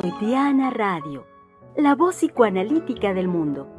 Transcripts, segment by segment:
Freudiana Radio, la voz psicoanalítica del mundo.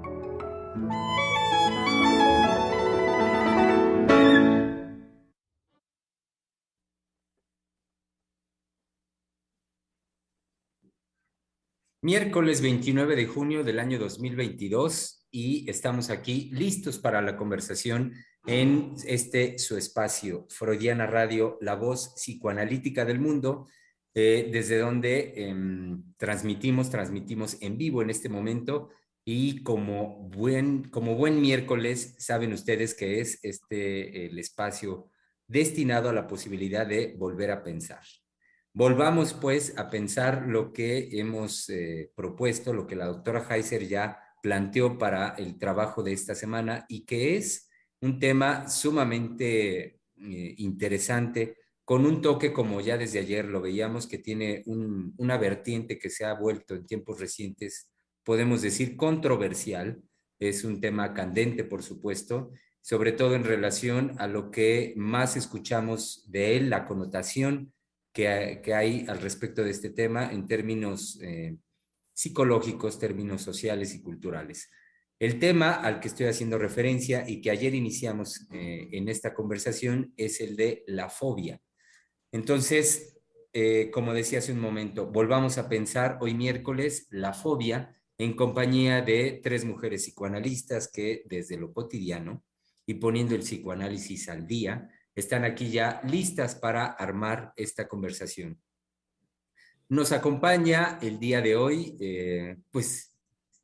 Miércoles 29 de junio del año 2022 y estamos aquí listos para la conversación en este su espacio, Freudiana Radio, la voz psicoanalítica del mundo, eh, desde donde em, transmitimos, transmitimos en vivo en este momento y como buen, como buen miércoles, saben ustedes que es este el espacio destinado a la posibilidad de volver a pensar. Volvamos pues a pensar lo que hemos eh, propuesto, lo que la doctora Heiser ya planteó para el trabajo de esta semana y que es un tema sumamente eh, interesante, con un toque, como ya desde ayer lo veíamos, que tiene una vertiente que se ha vuelto en tiempos recientes, podemos decir, controversial. Es un tema candente, por supuesto, sobre todo en relación a lo que más escuchamos de él, la connotación que, hay al respecto de este tema en términos eh, psicológicos, términos sociales y culturales. El tema al que estoy haciendo referencia y que ayer iniciamos eh, en esta conversación es el de la fobia. Entonces, eh, como decía hace un momento, volvamos a pensar hoy miércoles la fobia en compañía de tres mujeres psicoanalistas que desde lo cotidiano y poniendo el psicoanálisis al día, están aquí ya listas para armar esta conversación. Nos acompaña el día de hoy, eh, pues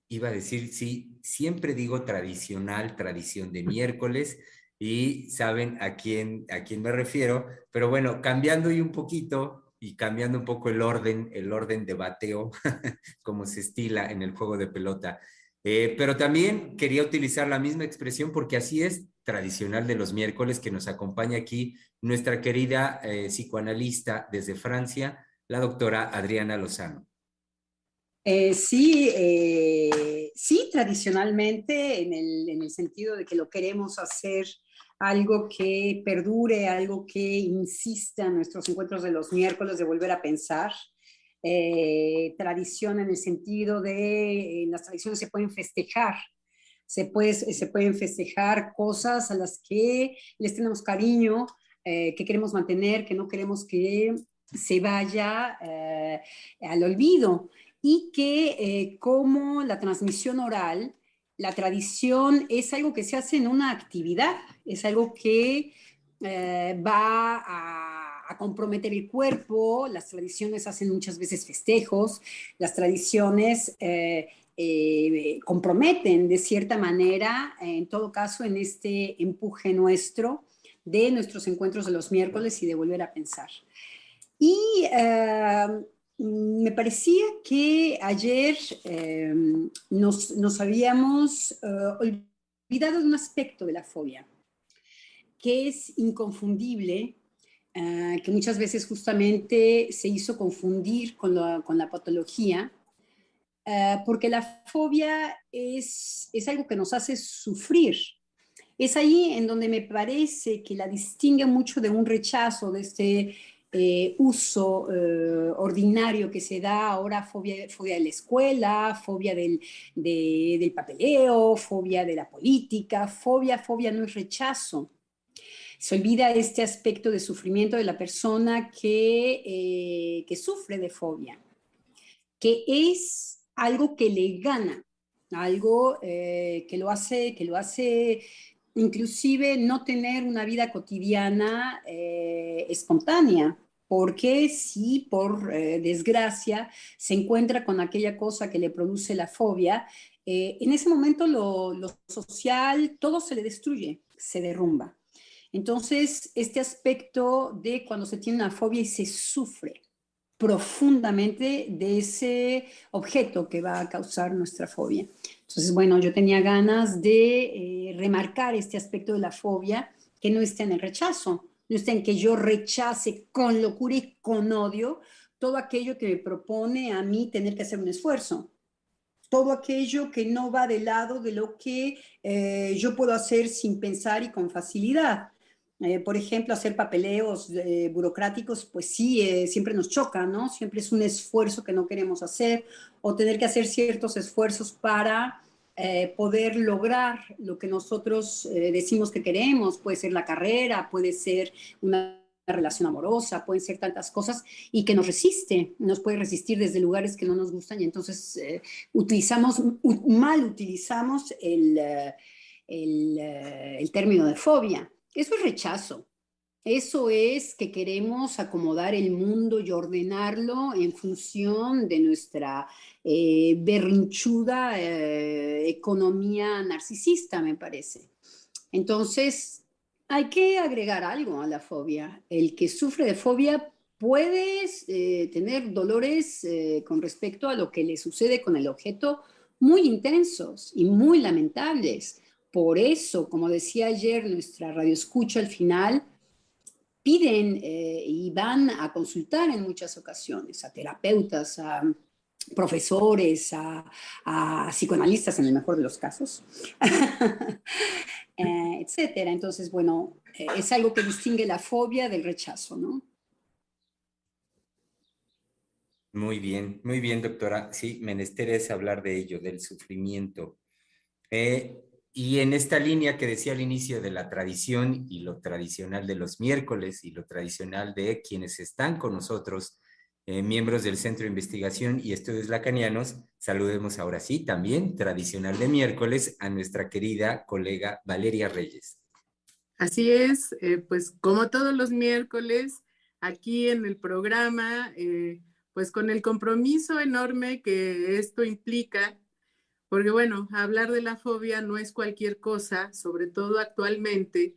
iba a decir, sí, siempre digo tradicional, tradición de miércoles, y saben a quién, a quién me refiero, pero bueno, cambiando y un poquito y cambiando un poco el orden, el orden de bateo, como se estila en el juego de pelota. Eh, pero también quería utilizar la misma expresión porque así es tradicional de los miércoles que nos acompaña aquí nuestra querida eh, psicoanalista desde Francia, la doctora Adriana Lozano. Eh, sí, sí, tradicionalmente en el, en el, sentido de que lo queremos hacer algo que perdure, algo que insista en nuestros encuentros de los miércoles de volver a pensar, eh, tradición en el sentido de, en las tradiciones se pueden festejar, se, puede, se pueden festejar cosas a las que les tenemos cariño, eh, que queremos mantener, que no queremos que se vaya eh, al olvido y que como la transmisión oral, la tradición es algo que se hace en una actividad, es algo que va a comprometer el cuerpo, las tradiciones hacen muchas veces festejos, las tradiciones eh, eh, comprometen de cierta manera, en todo caso, en este empuje nuestro de nuestros encuentros de los miércoles y de volver a pensar. Y eh, me parecía que ayer nos, nos, habíamos olvidado de un aspecto de la fobia, que es inconfundible Ah, que muchas veces justamente se hizo confundir con, con la patología, ah, porque la fobia es, es algo que nos hace sufrir. Es ahí en donde me parece que la distingue mucho de un rechazo, de este eh, uso eh, ordinario que se da ahora, fobia, fobia de la escuela, fobia del, del papeleo, fobia de la política, fobia, fobia no es rechazo. Se olvida este aspecto de sufrimiento de la persona que, eh, que sufre de fobia, que es algo que le gana, algo eh, que, lo hace, que lo hace inclusive no tener una vida cotidiana eh, espontánea, porque si por desgracia se encuentra con aquella cosa que le produce la fobia, en ese momento lo, lo social, todo se le destruye, se derrumba. Entonces, este aspecto de cuando se tiene una fobia y se sufre profundamente de ese objeto que va a causar nuestra fobia. Entonces, bueno, yo tenía ganas de eh, remarcar este aspecto de la fobia que no está en el rechazo, no está en que yo rechace con locura y con odio todo aquello que me propone a mí tener que hacer un esfuerzo, todo aquello que no va del lado de lo que eh, yo puedo hacer sin pensar y con facilidad. Eh, por ejemplo, hacer papeleos eh, burocráticos, pues sí, eh, siempre nos choca, ¿no? Siempre es un esfuerzo que no queremos hacer o tener que hacer ciertos esfuerzos para poder lograr lo que nosotros decimos que queremos. Puede ser la carrera, puede ser una relación amorosa, pueden ser tantas cosas y que nos resiste, nos puede resistir desde lugares que no nos gustan y entonces utilizamos, mal utilizamos el, el, el término de fobia. Eso es rechazo. Eso es que queremos acomodar el mundo y ordenarlo en función de nuestra eh, berrinchuda eh, economía narcisista, me parece. Entonces, hay que agregar algo a la fobia. El que sufre de fobia puede eh, tener dolores con respecto a lo que le sucede con el objeto muy intensos y muy lamentables. Por eso, como decía ayer nuestra radio escucha al final, piden eh, y van a consultar en muchas ocasiones a terapeutas, a profesores, a, psicoanalistas en el mejor de los casos, eh, etcétera. Entonces, bueno, eh, es algo que distingue la fobia del rechazo, ¿no? Muy bien, muy bien, doctora. Sí, menester es hablar de ello, del sufrimiento. Y en esta línea que decía al inicio de la tradición y lo tradicional de los miércoles y lo tradicional de quienes están con nosotros, eh, miembros del Centro de Investigación y Estudios Lacanianos, saludemos ahora sí también, tradicional de miércoles, a nuestra querida colega Valeria Reyes. Así es, eh, pues como todos los miércoles, aquí en el programa, eh, pues con el compromiso enorme que esto implica porque bueno, hablar de la fobia no es cualquier cosa, sobre todo actualmente,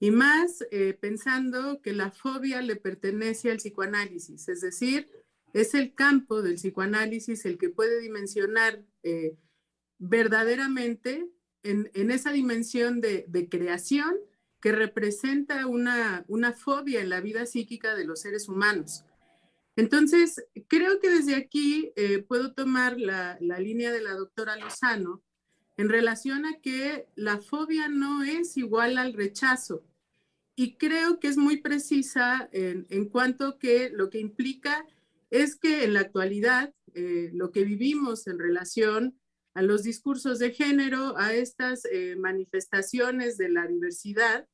y más eh, pensando que la fobia le pertenece al psicoanálisis, es decir, es el campo del psicoanálisis el que puede dimensionar eh, verdaderamente en, esa dimensión de, creación que representa una, una fobia en la vida psíquica de los seres humanos. Entonces, creo que desde aquí eh, puedo tomar la, línea de la doctora Lozano en relación a que la fobia no es igual al rechazo. Y creo que es muy precisa en, cuanto que lo que implica es que en la actualidad eh, lo que vivimos en relación a los discursos de género, a estas eh, manifestaciones de la diversidad,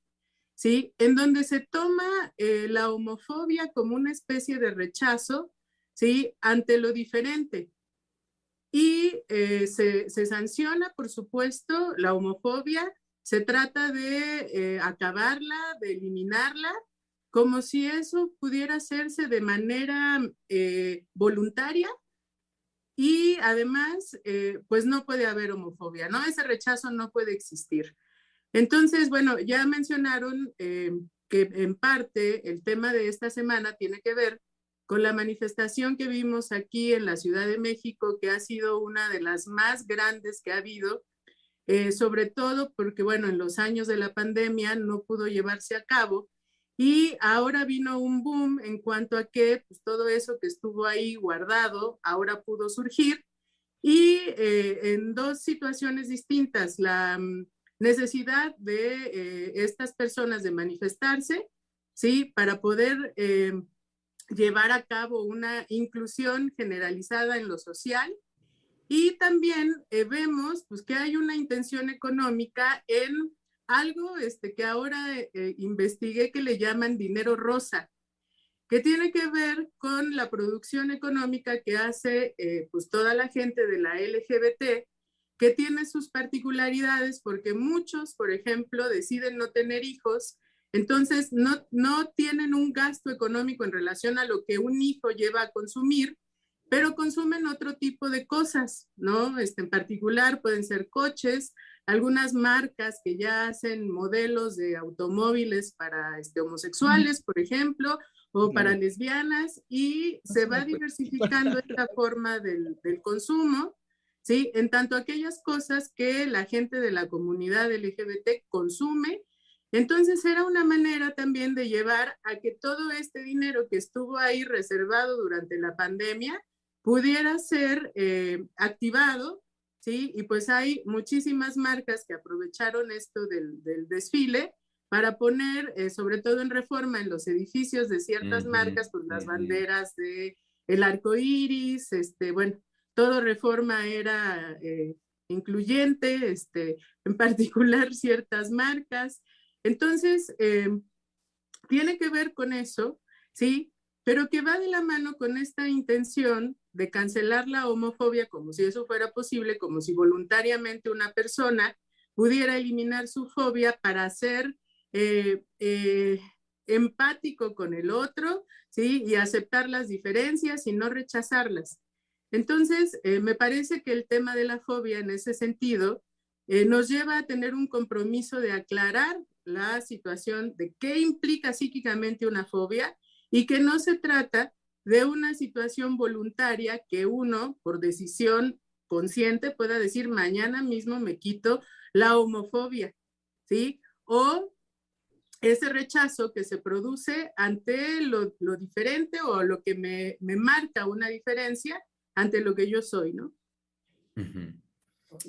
¿sí? En donde se toma eh, la homofobia como una especie de rechazo, ¿sí? Ante lo diferente. Y eh, se, sanciona, por supuesto, la homofobia. Se trata de eh, acabarla, de eliminarla, como si eso pudiera hacerse de manera voluntaria. Y además, pues no puede haber homofobia, ¿no? Ese rechazo no puede existir. Entonces, bueno, ya mencionaron eh, que en parte el tema de esta semana tiene que ver con la manifestación que vimos aquí en la Ciudad de México, que ha sido una de las más grandes que ha habido, eh, sobre todo porque, bueno, en los años de la pandemia no pudo llevarse a cabo y ahora vino un boom en cuanto a que pues, todo eso que estuvo ahí guardado ahora pudo surgir y eh, en dos situaciones distintas. La mm, necesidad de eh, estas personas de manifestarse, ¿sí? Para poder eh, llevar a cabo una inclusión generalizada en lo social. Y también eh, vemos pues, que hay una intención económica en algo este, que ahora investigué que le llaman dinero rosa, que tiene que ver con la producción económica que hace pues toda la gente de la LGBT que tiene sus particularidades porque muchos, por ejemplo, deciden no tener hijos, entonces no, no tienen un gasto económico en relación a lo que un hijo lleva a consumir, pero consumen otro tipo de cosas, ¿no? Este, en particular pueden ser coches, algunas marcas que ya hacen modelos de automóviles para este, homosexuales, por ejemplo, o para lesbianas, y se va diversificando esta forma del, del consumo. ¿Sí? En tanto aquellas cosas que la gente de la comunidad LGBT consume, entonces era una manera también de llevar a que todo este dinero que estuvo ahí reservado durante la pandemia pudiera ser eh, activado, ¿sí? Y pues hay muchísimas marcas que aprovecharon esto del, del desfile para poner, eh, sobre todo en reforma, en los edificios de ciertas marcas, pues las banderas de el arco iris, este, bueno, todo reforma era eh, incluyente, este, en particular ciertas marcas. Entonces, eh, tiene que ver con eso, ¿sí? Pero que va de la mano con esta intención de cancelar la homofobia como si eso fuera posible, como si voluntariamente una persona pudiera eliminar su fobia para ser eh, empático con el otro, ¿sí? Y aceptar las diferencias y no rechazarlas. Entonces, eh, me parece que el tema de la fobia en ese sentido nos lleva a tener un compromiso de aclarar la situación de qué implica psíquicamente una fobia y que no se trata de una situación voluntaria que uno, por decisión consciente, pueda decir, mañana mismo me quito la homofobia, ¿sí? O ese rechazo que se produce ante lo, diferente o lo que me, marca una diferencia ante lo que yo soy, ¿no?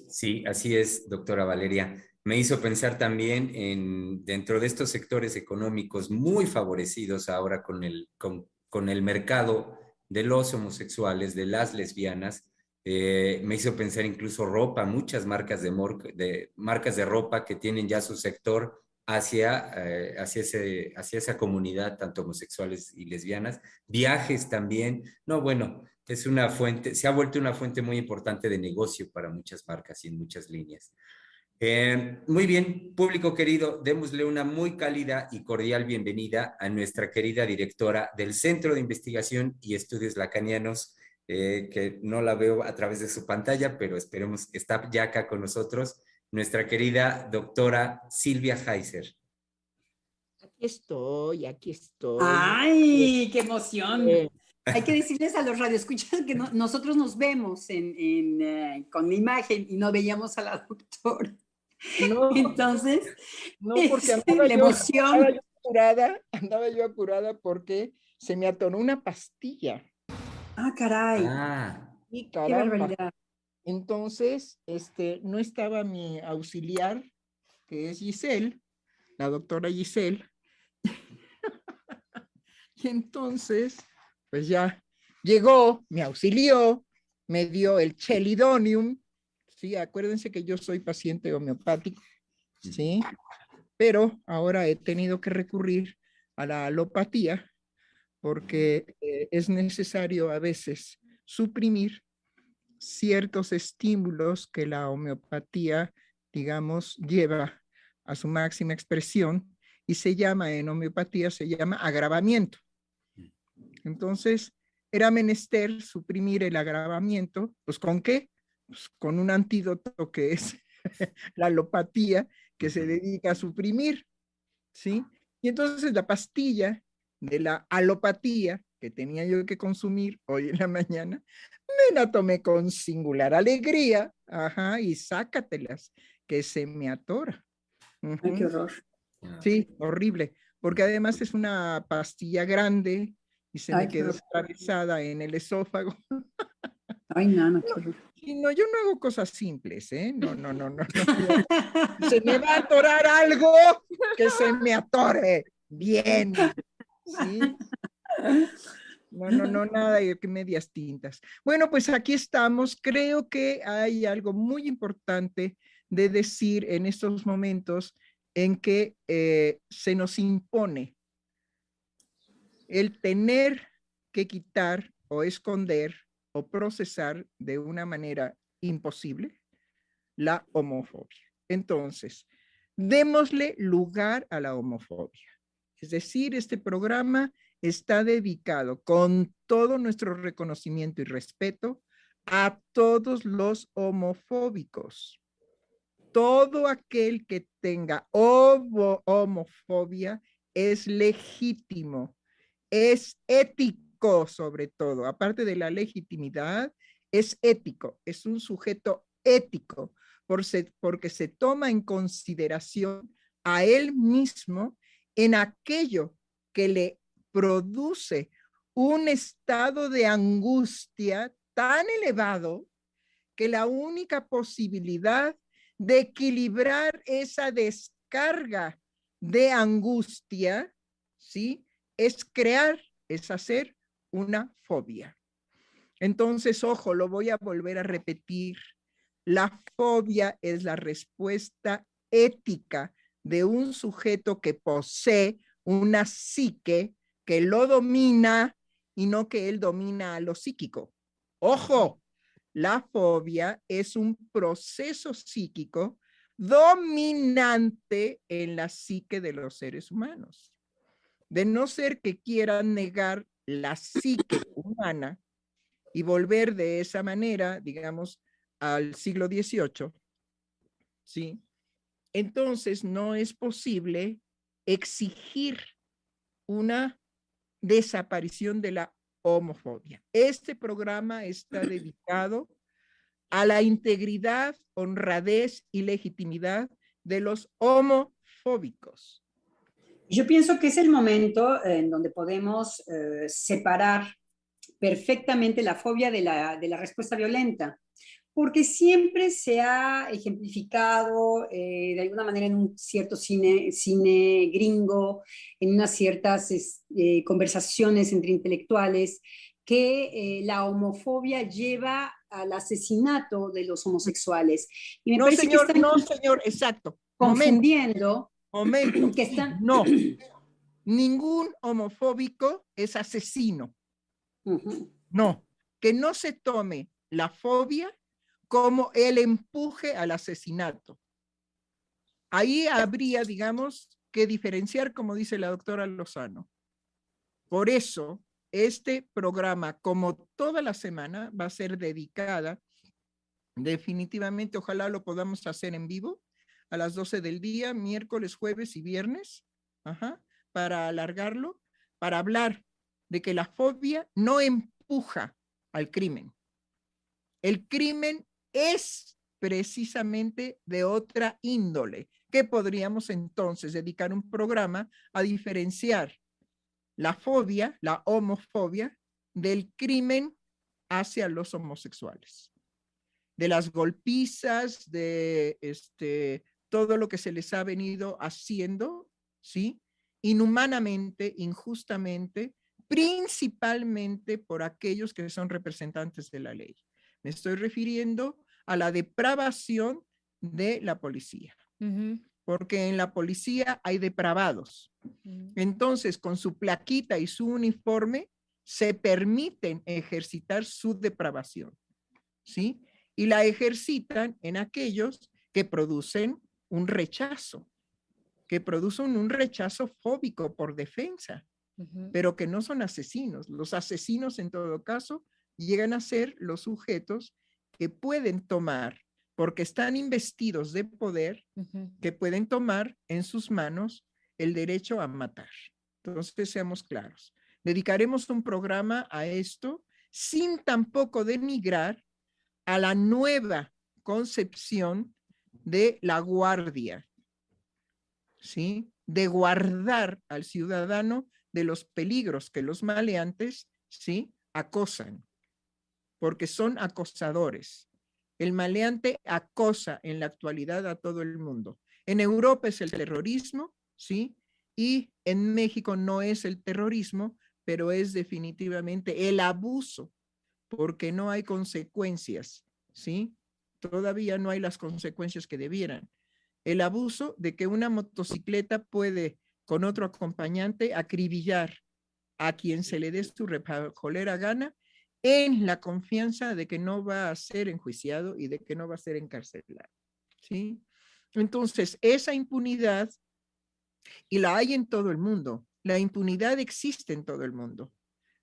Sí, así es, doctora Valeria. Me hizo pensar también en dentro de estos sectores económicos muy favorecidos ahora con el, con, el mercado de los homosexuales, de las lesbianas, eh, me hizo pensar incluso ropa, muchas marcas de, de, marcas de ropa que tienen ya su sector hacia, eh, hacia, ese, hacia esa comunidad, tanto homosexuales y lesbianas. Viajes también. No, bueno, es una fuente, se ha vuelto una fuente muy importante de negocio para muchas marcas y en muchas líneas. Eh, muy bien, público querido, démosle una muy cálida y cordial bienvenida a nuestra querida directora del Centro de Investigación y Estudios Lacanianos, eh, que no la veo a través de su pantalla, pero esperemos que está ya acá con nosotros, nuestra querida doctora Silvia Heiser. Aquí estoy, aquí estoy. ¡Ay, qué emoción! Eh. Hay que decirles a los radioescuchas que nosotros nos vemos en, eh, con la imagen y no veíamos a la doctora. No, Entonces, no, porque andaba la emoción. Andaba yo apurada, andaba yo apurada porque se me atoró una pastilla. Ah, caray. Ah. Y Qué barbaridad. Entonces, este, no estaba mi auxiliar, que es Giselle, la doctora Giselle. y entonces, pues ya llegó, me auxilió, me dio el chelidonium. Sí, acuérdense que yo soy paciente homeopático, ¿sí? Pero ahora he tenido que recurrir a la alopatía porque eh, es necesario a veces suprimir ciertos estímulos que la homeopatía, digamos, lleva a su máxima expresión y se llama en homeopatía, se llama agravamiento. Entonces, era menester suprimir el agravamiento, pues ¿con qué? Pues con un antídoto que es la alopatía, que se dedica a suprimir, ¿sí? Y entonces la pastilla de la alopatía que tenía yo que consumir hoy en la mañana, me la tomé con singular alegría, ajá, y sácatelas, que se me atora. Ay, qué horror. Sí, horrible, porque además es una pastilla grande y se me quedó atravesada en el esófago. Ay, no, no, no, yo no hago cosas simples, ¿eh? No, no, no, no. no. se me va a atorar algo, que se me atore. Bien. ¿Sí? No, no, no, nada que medias tintas. Bueno, pues aquí estamos. Creo que hay algo muy importante de decir en estos momentos en que eh, se nos impone el tener que quitar o esconder o procesar de una manera imposible la homofobia. Entonces, démosle lugar a la homofobia. Es decir, este programa está dedicado con todo nuestro reconocimiento y respeto a todos los homofóbicos. Todo aquel que tenga homofobia es legítimo, es ético sobre todo, aparte de la legitimidad, es ético, es un sujeto ético porque se toma en consideración a él mismo en aquello que le produce un estado de angustia tan elevado que la única posibilidad de equilibrar esa descarga de angustia, ¿sí? Es crear, es hacer una fobia. Entonces, ojo, lo voy a volver a repetir. La fobia es la respuesta ética de un sujeto que posee una psique que lo domina y no que él domina a lo psíquico. Ojo, la fobia es un proceso psíquico dominante en la psique de los seres humanos. De no ser que quieran negar la psique humana y volver de esa manera, digamos, al siglo XVIII, ¿sí? Entonces no es posible exigir una desaparición de la homofobia. Este programa está dedicado a la integridad, honradez y legitimidad de los homofóbicos. Yo pienso que es el momento en donde podemos eh, separar perfectamente la fobia de la, de la, respuesta violenta, porque siempre se ha ejemplificado eh, de alguna manera en un cierto cine, cine gringo, en unas ciertas eh, conversaciones entre intelectuales, que la homofobia lleva al asesinato de los homosexuales. Y me no, señor, no, señor, exacto. Confundiendo. Momento. Que están... No, ningún homofóbico es asesino. No, que no se tome la fobia como el empuje al asesinato. Ahí habría, digamos, que diferenciar, como dice la doctora Lozano. Por eso, este programa, como toda la semana, va a ser dedicada definitivamente, ojalá lo podamos hacer en vivo a las 12 del día, miércoles, jueves y viernes, para alargarlo, para hablar de que la fobia no empuja al crimen. El crimen es precisamente de otra índole, que podríamos entonces dedicar un programa a diferenciar la fobia, la homofobia, del crimen hacia los homosexuales, de las golpizas, de este, todo lo que se les ha venido haciendo, ¿sí? Inhumanamente, injustamente, principalmente por aquellos que son representantes de la ley. Me estoy refiriendo a la depravación de la policía porque en la policía hay depravados. Entonces, con su plaquita y su uniforme, se permiten ejercitar su depravación, ¿sí? Y la ejercitan en aquellos que producen un rechazo, que producen un rechazo fóbico por defensa, pero que no son asesinos. Los asesinos, en todo caso, llegan a ser los sujetos que pueden tomar porque están investidos de poder que pueden tomar en sus manos el derecho a matar. Entonces, seamos claros. Dedicaremos un programa a esto sin tampoco denigrar a la nueva concepción de la guardia, ¿sí? De guardar al ciudadano de los peligros que los maleantes, ¿sí? Acosan, porque son acosadores. El maleante acosa en la actualidad a todo el mundo. En Europa es el terrorismo, ¿sí? Y en México no es el terrorismo, pero es definitivamente el abuso, porque no hay consecuencias, ¿sí? Todavía no hay las consecuencias que debieran. El abuso de que una motocicleta puede, con otro acompañante, acribillar a quien se le dé su repajolera gana en la confianza de que no va a ser enjuiciado y de que no va a ser encarcelado. ¿sí? Entonces, esa impunidad, y la hay en todo el mundo, la impunidad existe en todo el mundo.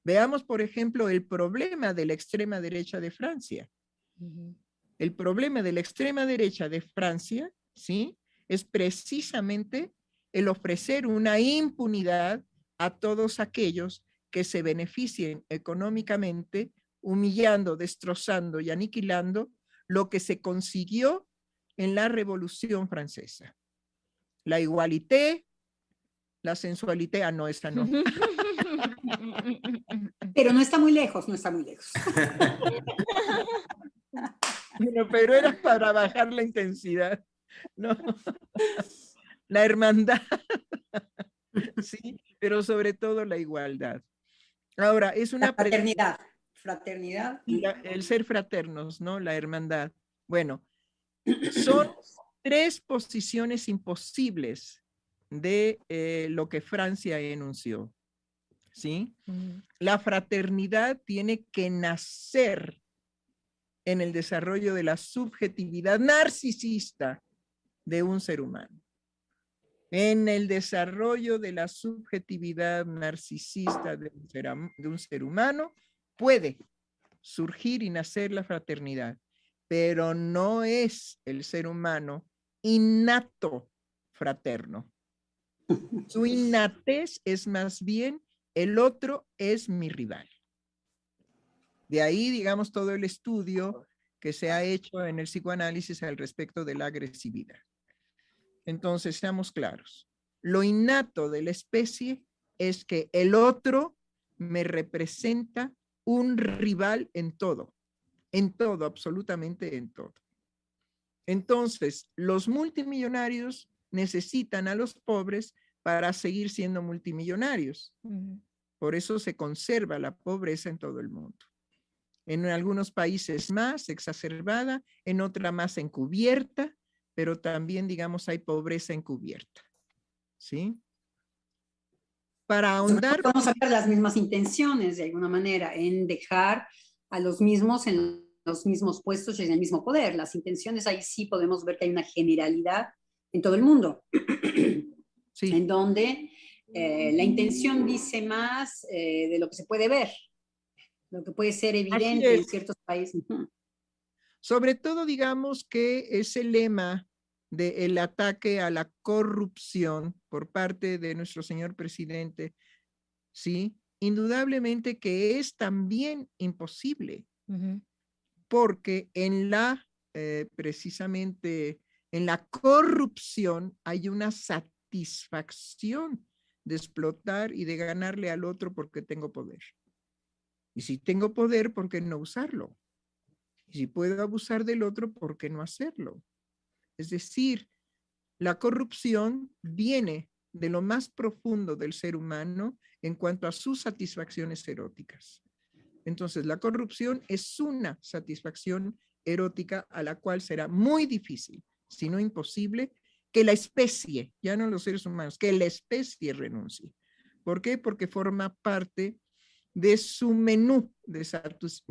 Veamos, por ejemplo, el problema de la extrema derecha de Francia. El problema de la extrema derecha de Francia, ¿sí? Es precisamente el ofrecer una impunidad a todos aquellos que se beneficien económicamente, humillando, destrozando y aniquilando lo que se consiguió en la Revolución Francesa. La igualité, la sensualité, ah, no, esta no. Pero no está muy lejos, no está muy lejos. pero era para bajar la intensidad. No. La hermandad. sí, pero sobre todo la igualdad. Ahora, es una... fraternidad, fraternidad. el ser fraternos, ¿no? La hermandad. Bueno, son tres posiciones imposibles de eh, lo que Francia enunció. ¿Sí? La fraternidad tiene que nacer en el desarrollo de la subjetividad narcisista de un ser humano. En el desarrollo de la subjetividad narcisista de un ser, humano puede surgir y nacer la fraternidad, pero no es el ser humano innato fraterno. Su innatez es más bien el otro es mi rival. De ahí, digamos, todo el estudio que se ha hecho en el psicoanálisis al respecto de la agresividad. Entonces, seamos claros. Lo innato de la especie es que el otro me representa un rival en todo, en todo, absolutamente en todo. Entonces, los multimillonarios necesitan a los pobres para seguir siendo multimillonarios. Por eso se conserva la pobreza en todo el mundo. En algunos países más exacerbada, en otra más encubierta, pero también, digamos, hay pobreza encubierta. ¿Sí? Para ahondar... Vamos a ver las mismas intenciones, de alguna manera, en dejar a los mismos en los mismos puestos y en el mismo poder. Las intenciones, ahí sí podemos ver que hay una generalidad en todo el mundo, sí. en donde eh, la intención dice más eh, de lo que se puede ver, lo que puede ser evidente en ciertos países. Sobre todo, digamos que ese lema del ataque a la corrupción por parte de nuestro señor presidente, sí, indudablemente que es también imposible, porque en la, eh, precisamente, en la corrupción hay una satisfacción de explotar y de ganarle al otro porque tengo poder. Y si tengo poder, ¿por qué no usarlo? Y si puedo abusar del otro, ¿por qué no hacerlo? Es decir, la corrupción viene de lo más profundo del ser humano en cuanto a sus satisfacciones eróticas. Entonces, la corrupción es una satisfacción erótica a la cual será muy difícil, si no imposible, que la especie, ya no los seres humanos, que la especie renuncie. ¿Por qué? Porque forma parte de su menú de,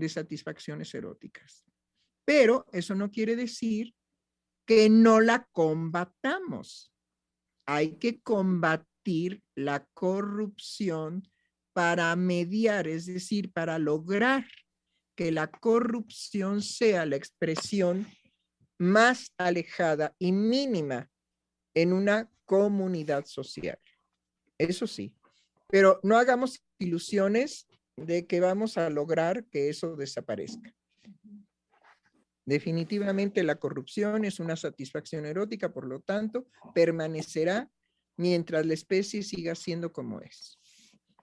satisfacciones eróticas. Pero eso no quiere decir que no la combatamos. Hay que combatir la corrupción para mediar, es decir, para lograr que la corrupción sea la expresión más alejada y mínima en una comunidad social. Eso sí, pero no hagamos ilusiones de que vamos a lograr que eso desaparezca. Definitivamente la corrupción es una satisfacción erótica, por lo tanto, permanecerá mientras la especie siga siendo como es.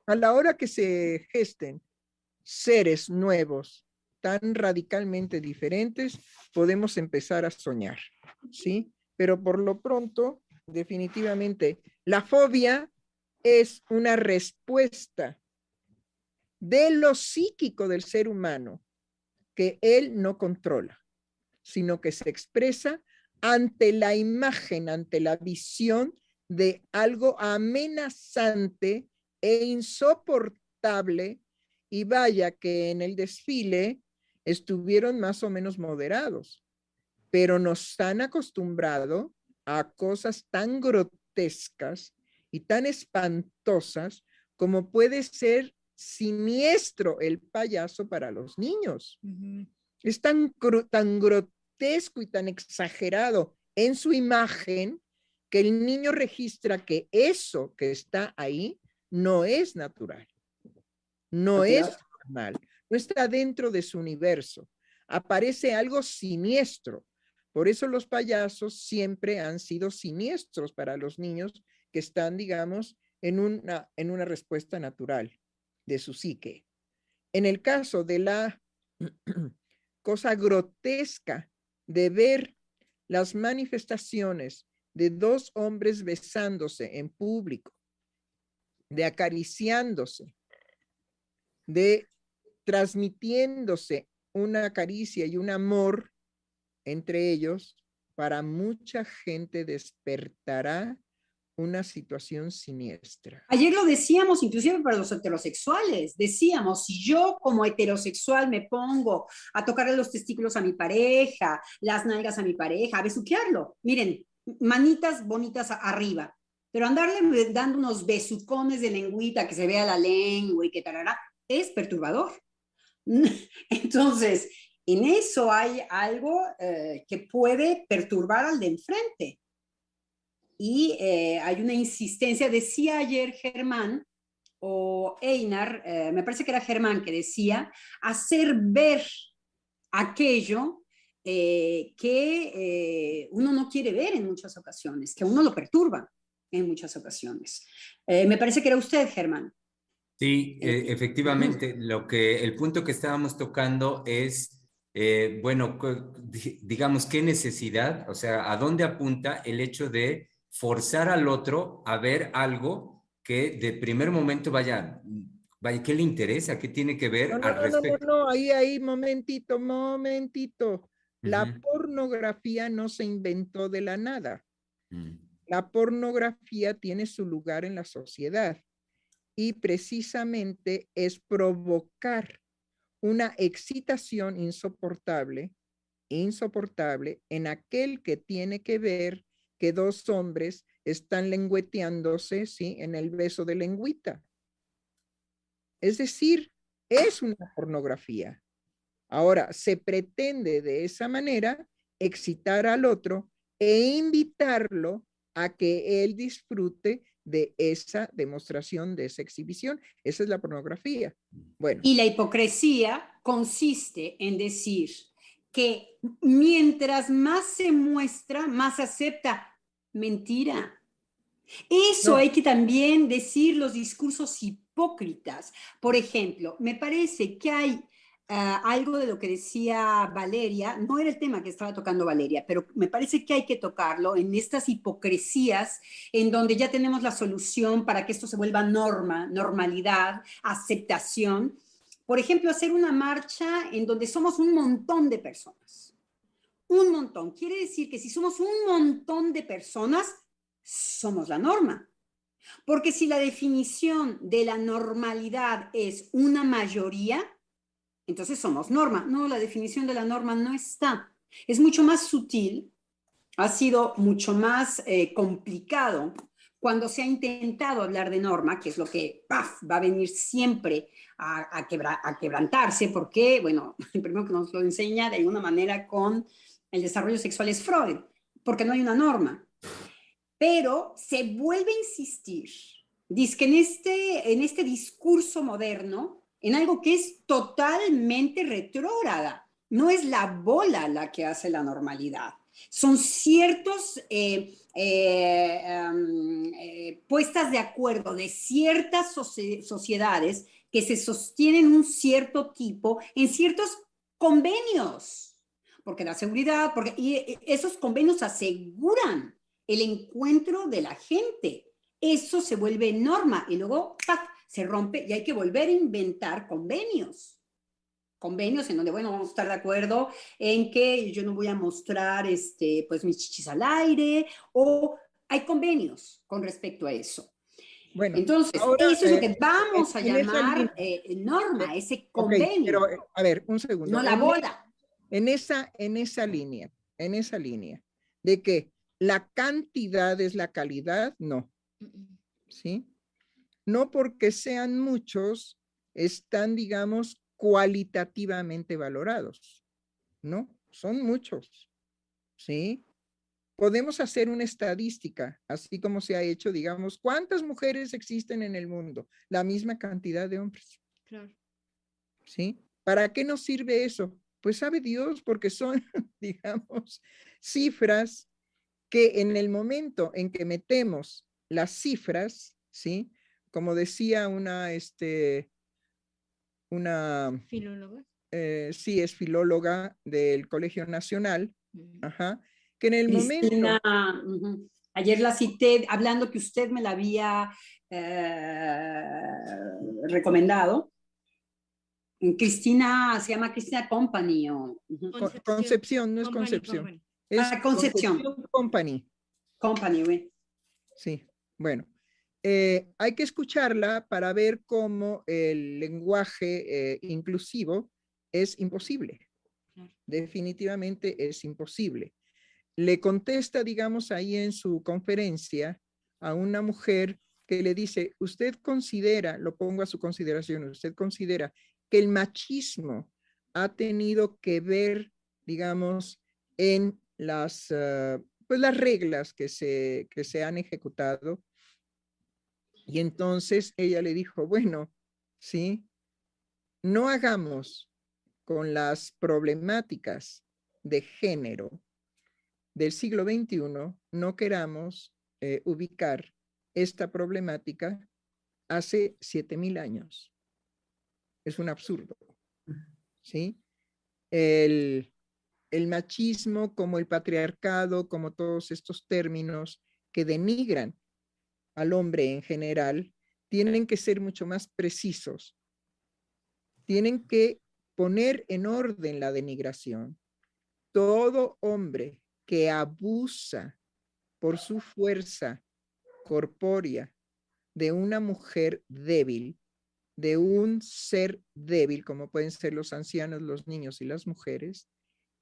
A la hora que se gesten seres nuevos tan radicalmente diferentes, podemos empezar a soñar, ¿sí? Pero por lo pronto, definitivamente, la fobia es una respuesta de lo psíquico del ser humano que él no controla, sino que se expresa ante la imagen, ante la visión de algo amenazante e insoportable. Y vaya que en el desfile estuvieron más o menos moderados, pero nos han acostumbrado a cosas tan grotescas y tan espantosas como puede ser siniestro el payaso para los niños. Es tan, tan grotesco y tan exagerado en su imagen que el niño registra que eso que está ahí no es natural, no es normal, no está dentro de su universo. Aparece algo siniestro. Por eso los payasos siempre han sido siniestros para los niños que están, digamos, en una, en una respuesta natural de su psique. En el caso de la cosa grotesca de ver las manifestaciones de dos hombres besándose en público de acariciándose, de transmitiéndose una caricia y un amor entre ellos, para mucha gente despertará una situación siniestra. Ayer lo decíamos inclusive para los heterosexuales, decíamos, si yo como heterosexual me pongo a tocarle los testículos a mi pareja, las nalgas a mi pareja, a besuquearlo, miren, manitas bonitas arriba, pero andarle dando unos besucones de lengüita que se vea la lengua y que tal, es perturbador. Entonces, en eso hay algo eh, que puede perturbar al de enfrente. Y eh, hay una insistencia, decía ayer Germán o Einar, eh, me parece que era Germán que decía, hacer ver aquello que uno no quiere ver en muchas ocasiones, que uno lo perturba en muchas ocasiones. me parece que era usted, Germán. Sí, efectivamente, lo que el punto que estábamos tocando es eh, bueno, digamos, ¿qué necesidad? O sea, ¿a dónde apunta el hecho de forzar al otro a ver algo que de primer momento vaya, vaya, ¿qué le interesa? ¿Qué tiene que ver al respecto? No, no, no, ahí, ahí, momentito, momentito. La pornografía no se inventó de la nada. Mm. La pornografía tiene su lugar en la sociedad y precisamente es provocar una excitación insoportable, insoportable en aquel que tiene que ver que dos hombres están lengüeteándose, ¿sí? En el beso de lengüita. Es decir, es una pornografía. Ahora, se pretende de esa manera excitar al otro e invitarlo a que él disfrute de esa demostración, de esa exhibición. Esa es la pornografía. Bueno. Y la hipocresía consiste en decir que mientras más se muestra, más acepta. Mentira. Eso hay que también decir los discursos hipócritas. Por ejemplo, me parece que hay Ah, algo de lo que decía Valeria, no era el tema que estaba tocando Valeria, pero me parece que hay que tocarlo en estas hipocresías en donde ya tenemos la solución para que esto se vuelva norma, normalidad, aceptación. Por ejemplo, hacer una marcha en donde somos un montón de personas. Un montón. Quiere decir que si somos un montón de personas, somos la norma. Porque si la definición de la normalidad es una mayoría, entonces somos norma. No, la definición de la norma no está. Es mucho más sutil, ha sido mucho más eh, complicado cuando se ha intentado hablar de norma, que es lo que va a venir siempre a, a, quebrantarse, porque, bueno, primero que nos lo enseña de alguna manera con el desarrollo sexual es Freud, porque no hay una norma. Pero se vuelve a insistir, dice que en este, en este discurso moderno, en algo que es totalmente retrógrada. No es la bola la que hace la normalidad. Son ciertos eh, eh, eh, puestas de acuerdo de ciertas sociedades que se sostienen un cierto tipo en ciertos convenios, porque la seguridad, porque y esos convenios aseguran el encuentro de la gente. Eso se vuelve norma y luego ¡pac! se rompe y hay que volver a inventar convenios. Convenios en donde, bueno, vamos a estar de acuerdo en que yo no voy a mostrar este, pues, mis chichis al aire o hay convenios con respecto a eso. Bueno, entonces, eso es lo que eh, vamos a llamar eh, norma, ese convenio. pero, eh, a ver, un segundo. No la bola. En esa, en esa línea, en esa línea, de que la cantidad es la calidad, no. ¿Sí? no porque sean muchos, están, digamos, cualitativamente valorados, ¿no? Son muchos, ¿sí? Podemos hacer una estadística, así como se ha hecho, digamos, ¿cuántas mujeres existen en el mundo? La misma cantidad de hombres. Claro. ¿Sí? ¿Para qué nos sirve eso? Pues sabe Dios, porque son, digamos, cifras que en el momento en que metemos las cifras, ¿sí? como decía una, este, una... Filóloga. Eh, sí, es filóloga del Colegio Nacional, mm. ajá, que en el momento... Ayer la cité hablando que usted me la había eh, recomendado. Cristina, se llama Cristina Company. O, Concepción, no es Concepción. Es ah, Concepción. Company. Company, güey. Sí, bueno. Eh, hay que escucharla para ver cómo el lenguaje eh, inclusivo es imposible. Definitivamente es imposible. Le contesta, digamos, ahí en su conferencia a una mujer que le dice, usted considera, lo pongo a su consideración, usted considera que el machismo ha tenido que ver, digamos, en las, ah, pues las reglas que se, que se han ejecutado. Y entonces ella le dijo, bueno, sí, no hagamos con las problemáticas de género del siglo XXI, no queramos eh, ubicar esta problemática hace 7000 años. Es un absurdo. ¿Sí? El, el machismo, como el patriarcado, como todos estos términos que denigran al hombre en general, tienen que ser mucho más precisos. Tienen que poner en orden la denigración. Todo hombre que abusa por su fuerza corpórea de una mujer débil, de un ser débil, como pueden ser los ancianos, los niños y las mujeres,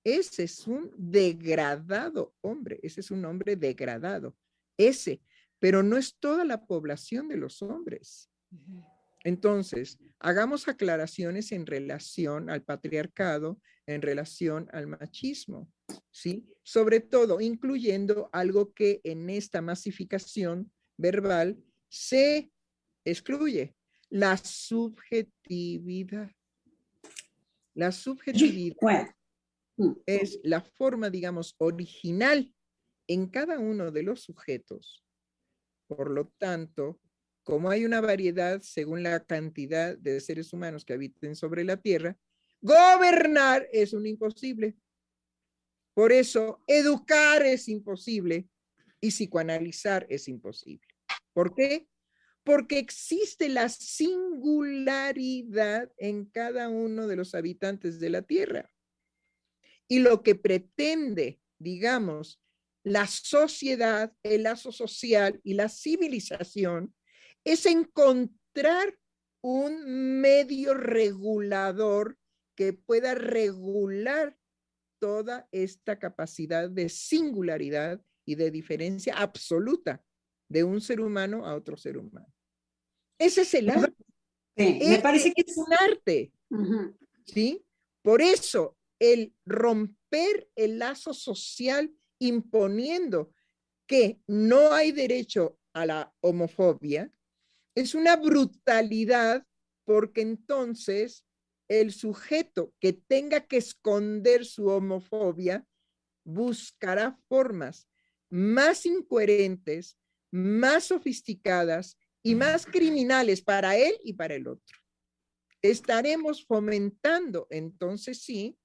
ese es un degradado hombre, ese es un hombre degradado, ese, pero no es toda la población de los hombres. Entonces, hagamos aclaraciones en relación al patriarcado, en relación al machismo, ¿sí? Sobre todo, incluyendo algo que en esta masificación verbal se excluye, la subjetividad. La subjetividad mm. es la forma, digamos, original en cada uno de los sujetos. Por lo tanto, como hay una variedad según la cantidad de seres humanos que habiten sobre la tierra, gobernar es un imposible. Por eso, educar es imposible y psicoanalizar es imposible. ¿Por qué? Porque existe la singularidad en cada uno de los habitantes de la tierra. Y lo que pretende, digamos, la sociedad, el lazo social y la civilización es encontrar un medio regulador que pueda regular toda esta capacidad de singularidad y de diferencia absoluta de un ser humano a otro ser humano. Ese es el arte. me parece que es un arte. ¿Sí? Por eso, el romper el lazo social imponiendo que no hay derecho a la homofobia, es una brutalidad porque entonces el sujeto que tenga que esconder su homofobia buscará formas más incoherentes, más sofisticadas y más criminales para él y para el otro. Estaremos fomentando entonces sí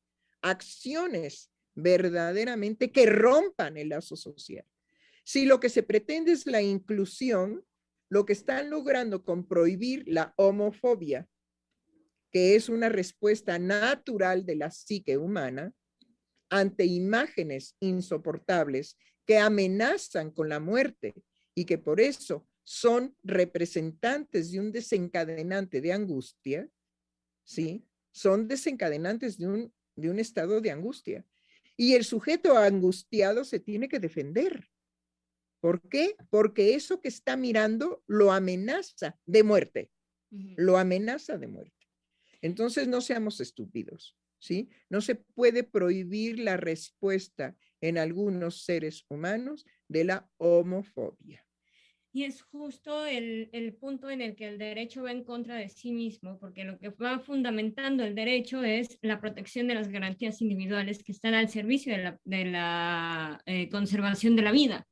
acciones verdaderamente que rompan el lazo social. Si lo que se pretende es la inclusión, lo que están logrando con prohibir la homofobia, que es una respuesta natural de la psique humana ante imágenes insoportables que amenazan con la muerte y que por eso son representantes de un desencadenante de angustia, ¿sí? Son desencadenantes de un, de un estado de angustia. Y el sujeto angustiado se tiene que defender. ¿Por qué? Porque eso que está mirando lo amenaza de muerte, lo amenaza de muerte. Entonces no seamos estúpidos, ¿sí? No se puede prohibir la respuesta en algunos seres humanos de la homofobia. Y es justo el, punto en el que el derecho va en contra de sí mismo, porque lo que va fundamentando el derecho es la protección de las garantías individuales que están al servicio de la, eh, conservación de la vida.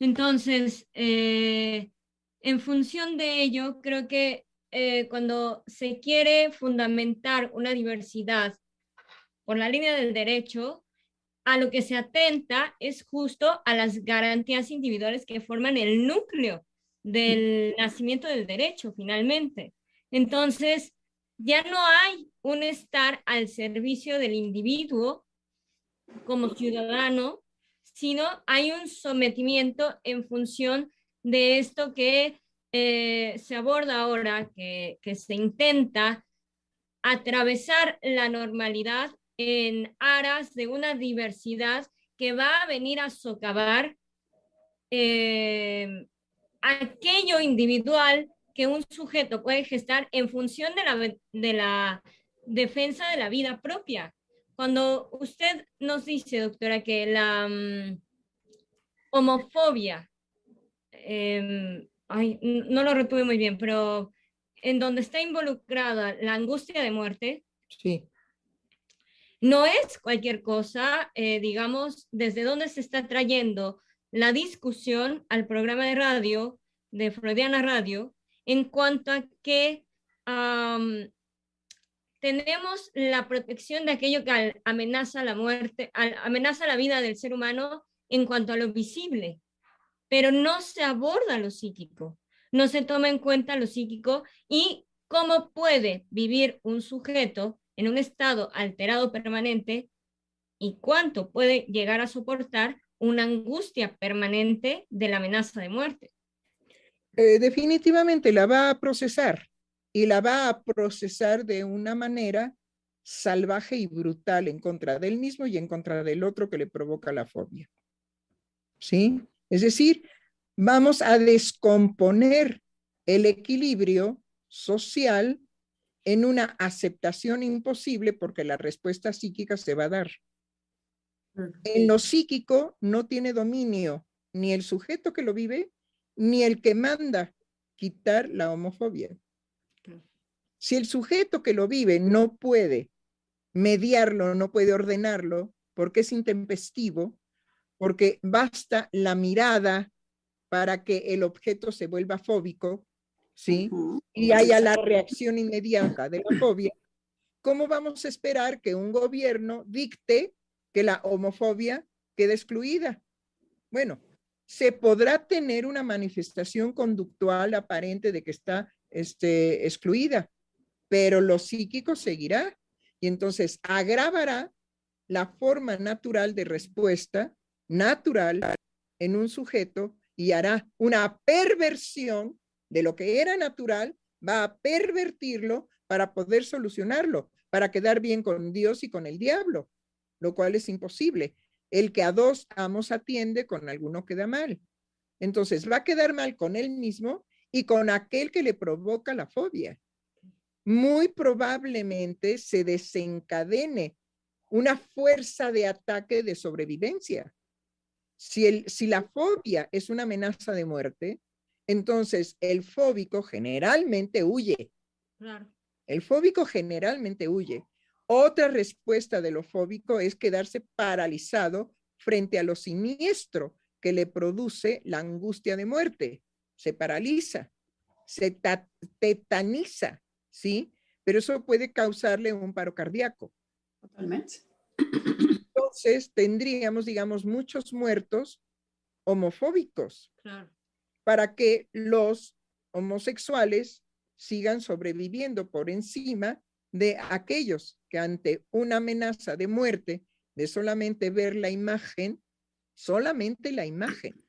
Entonces, eh, en función de ello, creo que eh, cuando se quiere fundamentar una diversidad por la línea del derecho, a lo que se atenta es justo a las garantías individuales que forman el núcleo del nacimiento del derecho, finalmente. Entonces, ya no hay un estar al servicio del individuo como ciudadano, sino hay un sometimiento en función de esto que eh, se aborda ahora, que, se intenta atravesar la normalidad en aras de una diversidad que va a venir a socavar eh, aquello individual que un sujeto puede gestar en función de la, de la defensa de la vida propia. Cuando usted nos dice, doctora, que la mm, homofobia, em, no lo retuve muy bien, pero en donde está involucrada la angustia de muerte, sí. No es cualquier cosa, eh, digamos, desde dónde se está trayendo la discusión al programa de radio de Freudiana Radio en cuanto a que tenemos la protección de aquello que amenaza la muerte, amenaza la vida del ser humano en cuanto a lo visible, pero no se aborda lo psíquico, no se toma en cuenta lo psíquico y cómo puede vivir un sujeto en un estado alterado permanente y cuánto puede llegar a soportar una angustia permanente de la amenaza de muerte. Eh, definitivamente la va a procesar y la va a procesar de una manera salvaje y brutal en contra del mismo y en contra del otro que le provoca la fobia. ¿Sí? Es decir, vamos a descomponer el equilibrio social en una aceptación imposible porque la respuesta psíquica se va a dar. En lo psíquico no tiene dominio ni el sujeto que lo vive, ni el que manda quitar la homofobia. Si el sujeto que lo vive no puede mediarlo, no puede ordenarlo, porque es intempestivo, porque basta la mirada para que el objeto se vuelva fóbico, ¿sí? Y haya la reacción inmediata de la fobia. ¿Cómo vamos a esperar que un gobierno dicte que la homofobia quede excluida? Bueno, se podrá tener una manifestación conductual aparente de que está este, excluida, pero lo psíquico seguirá y entonces agravará la forma natural de respuesta natural en un sujeto y hará una perversión de lo que era natural, va a pervertirlo para poder solucionarlo, para quedar bien con Dios y con el diablo, lo cual es imposible. El que a dos amos atiende, con alguno queda mal. Entonces va a quedar mal con él mismo y con aquel que le provoca la fobia. Muy probablemente se desencadene una fuerza de ataque de sobrevivencia. Si, el, si la fobia es una amenaza de muerte, entonces el fóbico generalmente huye. El fóbico generalmente huye. Otra respuesta de lo fóbico es quedarse paralizado frente a lo siniestro que le produce la angustia de muerte. Se paraliza, se tetaniza, ¿sí? Pero eso puede causarle un paro cardíaco. Totalmente. Entonces tendríamos, digamos, muchos muertos homofóbicos para que los homosexuales sigan sobreviviendo por encima de aquellos que ante una amenaza de muerte, de solamente ver la imagen, solamente la imagen,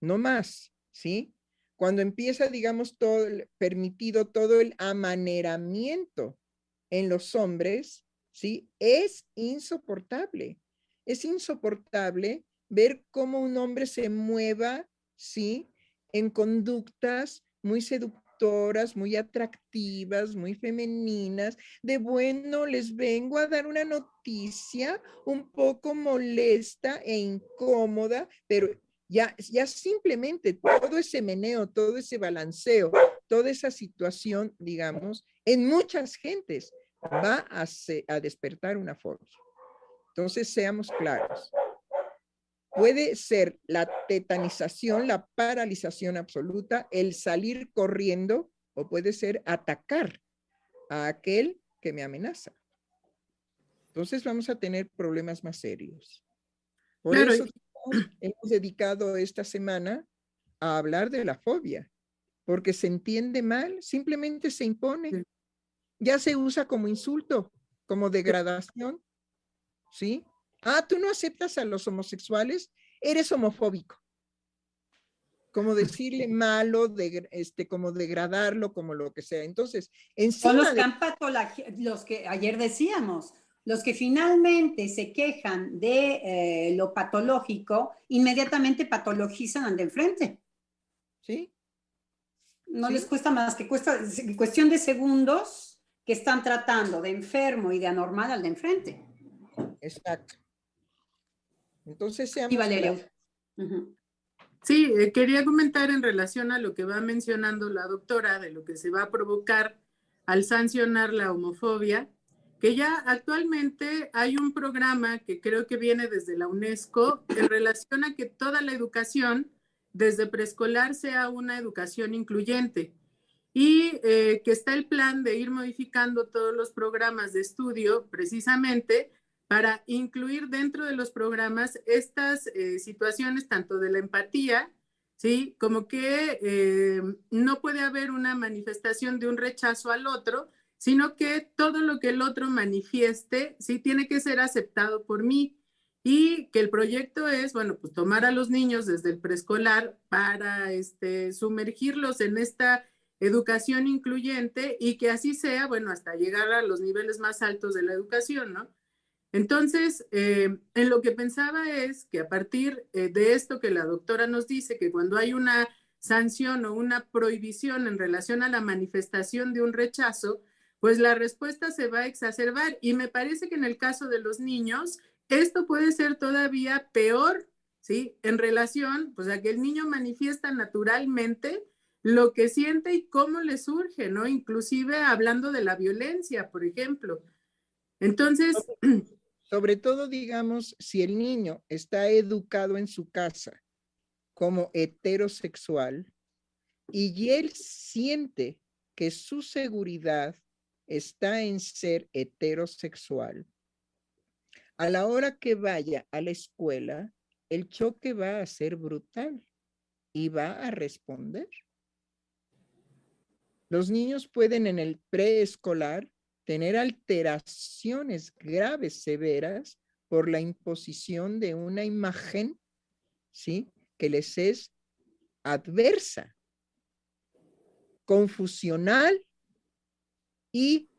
no más, ¿sí? Cuando empieza, digamos, todo el, permitido todo el amaneramiento en los hombres, ¿sí? Es insoportable. Es insoportable ver cómo un hombre se mueva, ¿sí? En conductas muy seductoras muy atractivas, muy femeninas, de bueno, les vengo a dar una noticia un poco molesta e incómoda, pero ya, ya simplemente todo ese meneo, todo ese balanceo, toda esa situación, digamos, en muchas gentes va a, despertar una fobia. Entonces, seamos claros. Puede ser la tetanización, la paralización absoluta, el salir corriendo o puede ser atacar a aquel que me amenaza. Entonces vamos a tener problemas más serios. Por eso hemos dedicado esta semana a hablar de la fobia, porque se entiende mal, simplemente se impone. Ya se usa como insulto, como degradación. ¿Sí? Ah, tú no aceptas a los homosexuales, eres homofóbico. Como decirle malo, de, este, como degradarlo, como lo que sea. Entonces, en Son los, que los que ayer decíamos, los que finalmente se quejan de eh, lo patológico, inmediatamente patologizan al de enfrente. ¿Sí? No les cuesta más que cuesta cuestión de segundos que están tratando de enfermo y de anormal al de enfrente. Exacto. Entonces seamos... Y Valeria. Sí, eh, quería comentar en relación a lo que va mencionando la doctora de lo que se va a provocar al sancionar la homofobia que ya actualmente hay un programa que creo que viene desde la UNESCO en relación a que toda la educación desde preescolar sea una educación incluyente. Y eh, que está el plan de ir modificando todos los programas de estudio precisamente para incluir dentro de los programas estas eh, situaciones tanto de la empatía, ¿sí? Como que eh, no puede haber una manifestación de un rechazo al otro, sino que todo lo que el otro manifieste, sí, tiene que ser aceptado por mí. Y que el proyecto es, bueno, pues tomar a los niños desde el preescolar para este, sumergirlos en esta educación incluyente y que así sea, bueno, hasta llegar a los niveles más altos de la educación, ¿no? Entonces, eh, en lo que pensaba es que a partir eh, de esto que la doctora nos dice, que cuando hay una sanción o una prohibición en relación a la manifestación de un rechazo, pues la respuesta se va a exacerbar. Y me parece que en el caso de los niños, esto puede ser todavía peor, ¿sí? En relación, pues a que el niño manifiesta naturalmente lo que siente y cómo le surge, ¿no? Inclusive hablando de la violencia, por ejemplo. Entonces... Sobre todo, digamos, si el niño está educado en su casa como heterosexual y él siente que su seguridad está en ser heterosexual, a la hora que vaya a la escuela, el choque va a ser brutal y va a responder. Los niños pueden en el preescolar tener alteraciones graves, severas, por la imposición de una imagen, ¿sí? Que les es adversa, confusional y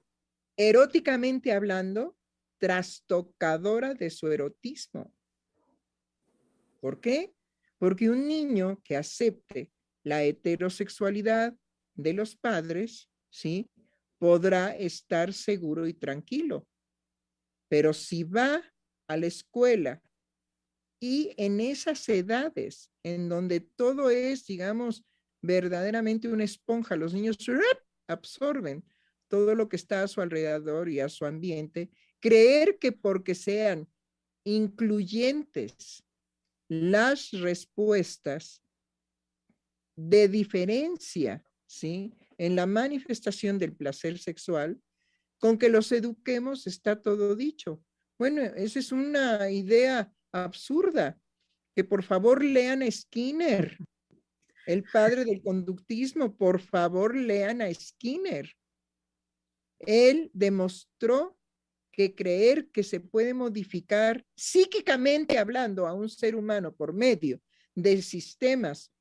eróticamente hablando, trastocadora de su erotismo. ¿Por qué? Porque un niño que acepte la heterosexualidad de los padres, ¿sí? Podrá estar seguro y tranquilo. Pero si va a la escuela y en esas edades en donde todo es, digamos, verdaderamente una esponja, los niños absorben todo lo que está a su alrededor y a su ambiente, creer que porque sean incluyentes las respuestas de diferencia, ¿sí? En la manifestación del placer sexual, con que los eduquemos está todo dicho. Bueno, esa es una idea absurda. Que por favor lean a Skinner, el padre del conductismo, por favor lean a Skinner. Él demostró que creer que se puede modificar psíquicamente hablando a un ser humano por medio de sistemas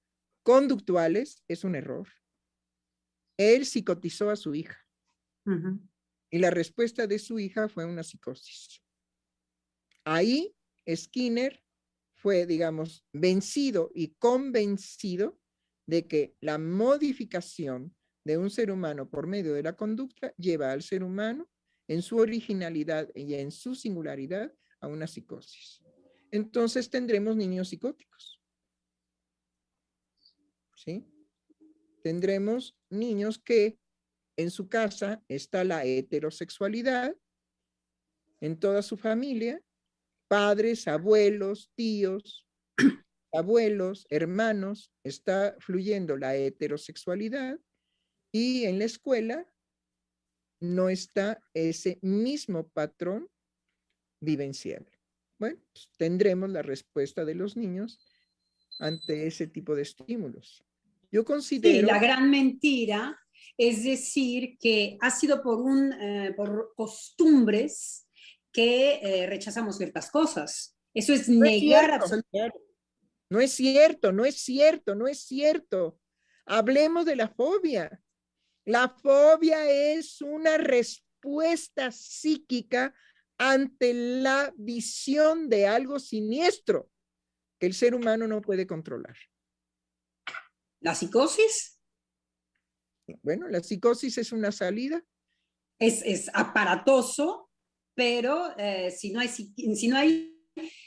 conductuales es un error. Él psicotizó a su hija. Y la respuesta de su hija fue una psicosis. Ahí Skinner fue, digamos, vencido y convencido de que la modificación de un ser humano por medio de la conducta lleva al ser humano en su originalidad y en su singularidad a una psicosis. Entonces tendremos niños psicóticos. ¿Sí? Tendremos niños que en su casa está la heterosexualidad, en toda su familia, padres, abuelos, tíos, abuelos, hermanos, está fluyendo la heterosexualidad y en la escuela no está ese mismo patrón vivencial. bueno, pues, tendremos la respuesta de los niños ante ese tipo de estímulos. Yo considero... Sí, la gran mentira es decir que ha sido por, un, eh, por costumbres que eh, rechazamos ciertas cosas. Eso es negar absolutamente. No es cierto, no es cierto, no es cierto. Hablemos de la fobia. La fobia es una respuesta psíquica ante la visión de algo siniestro que el ser humano no puede controlar. ¿La psicosis? Bueno, la psicosis es una salida. Es, es aparatoso, pero eh, si no hay, si no hay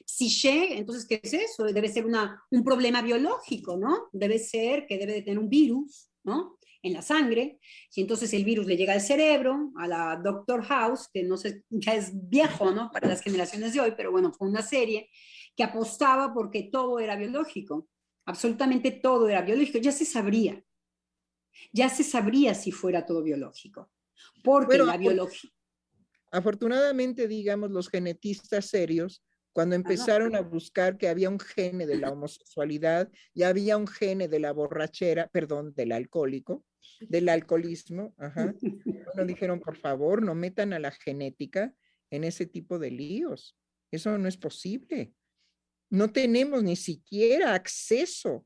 psique, entonces, ¿qué es eso? Debe ser una, un problema biológico, ¿no? Debe ser que debe de tener un virus, ¿no? En la sangre. Y entonces el virus le llega al cerebro, a la Doctor House, que no sé, ya es viejo, ¿no? Para las generaciones de hoy, pero bueno, fue una serie que apostaba porque todo era biológico. Absolutamente todo era biológico. Ya se sabría. Ya se sabría si fuera todo biológico. Porque la biología. Afortunadamente, digamos, los genetistas serios cuando empezaron a buscar que había un gene de la homosexualidad y había un gene de la borrachera, perdón, del alcohólico, del alcoholismo, ajá. Bueno, dijeron, por favor, no metan a la genética en ese tipo de líos. Eso no es posible. No tenemos ni siquiera acceso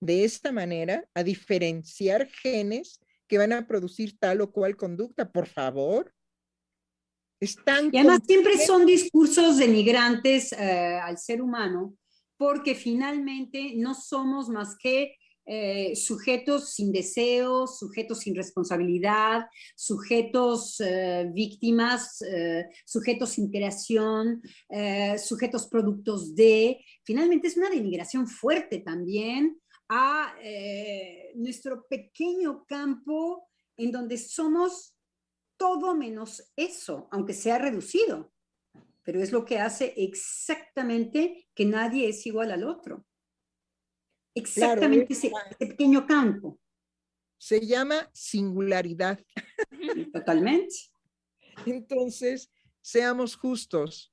de esta manera a diferenciar genes que van a producir tal o cual conducta. Por favor, están y además siempre son discursos denigrantes eh, al ser humano, porque finalmente no somos más que eh, sujetos sin deseos, sujetos sin responsabilidad, sujetos eh, víctimas, sujetos sin creación, sujetos productos de. Finalmente es una denigración fuerte también a nuestro pequeño campo en donde somos todo menos eso, aunque sea reducido. Pero es lo que hace exactamente que nadie es igual al otro. Exactamente ese, pequeño campo. Se llama singularidad. Totalmente. Entonces, seamos justos.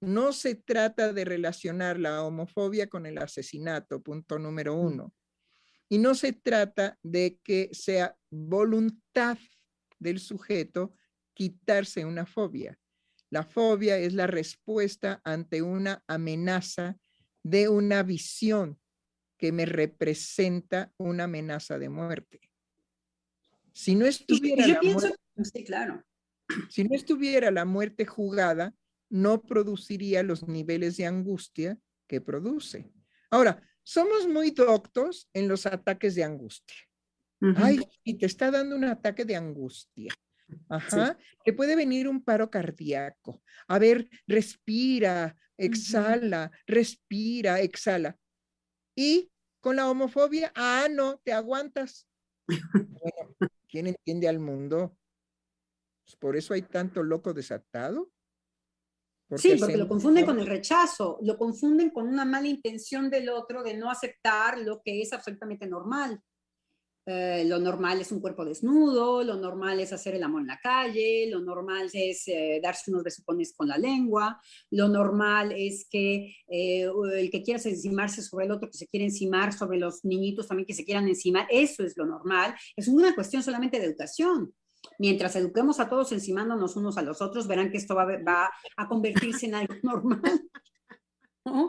No se trata de relacionar la homofobia con el asesinato, punto número uno. Y no se trata de que sea voluntad del sujeto quitarse una fobia. La fobia es la respuesta ante una amenaza de una visión que me representa una amenaza de muerte. Si no estuviera la muerte, claro. Si no estuviera la muerte jugada, no produciría los niveles de angustia que produce. Ahora, somos muy doctos en los ataques de angustia. Ay, y te está dando un ataque de angustia. Ajá, que puede venir un paro cardíaco. A ver, respira, exhala, respira, exhala. Y con la homofobia, ah, no, te aguantas. bueno, ¿quién entiende al mundo? Pues por eso hay tanto loco desatado. sí, porque lo confunden con el rechazo, lo confunden con una mala intención del otro de no aceptar lo que es absolutamente normal. Eh, lo normal es un cuerpo desnudo, lo normal es hacer el amor en la calle, lo normal es eh, darse unos besupones con la lengua, lo normal es que eh, el que quiera encimarse sobre el otro, que se quiere encimar sobre los niñitos también que se quieran encimar, eso es lo normal. Es una cuestión solamente de educación. Mientras eduquemos a todos encimándonos unos a los otros, verán que esto va a convertirse en algo normal.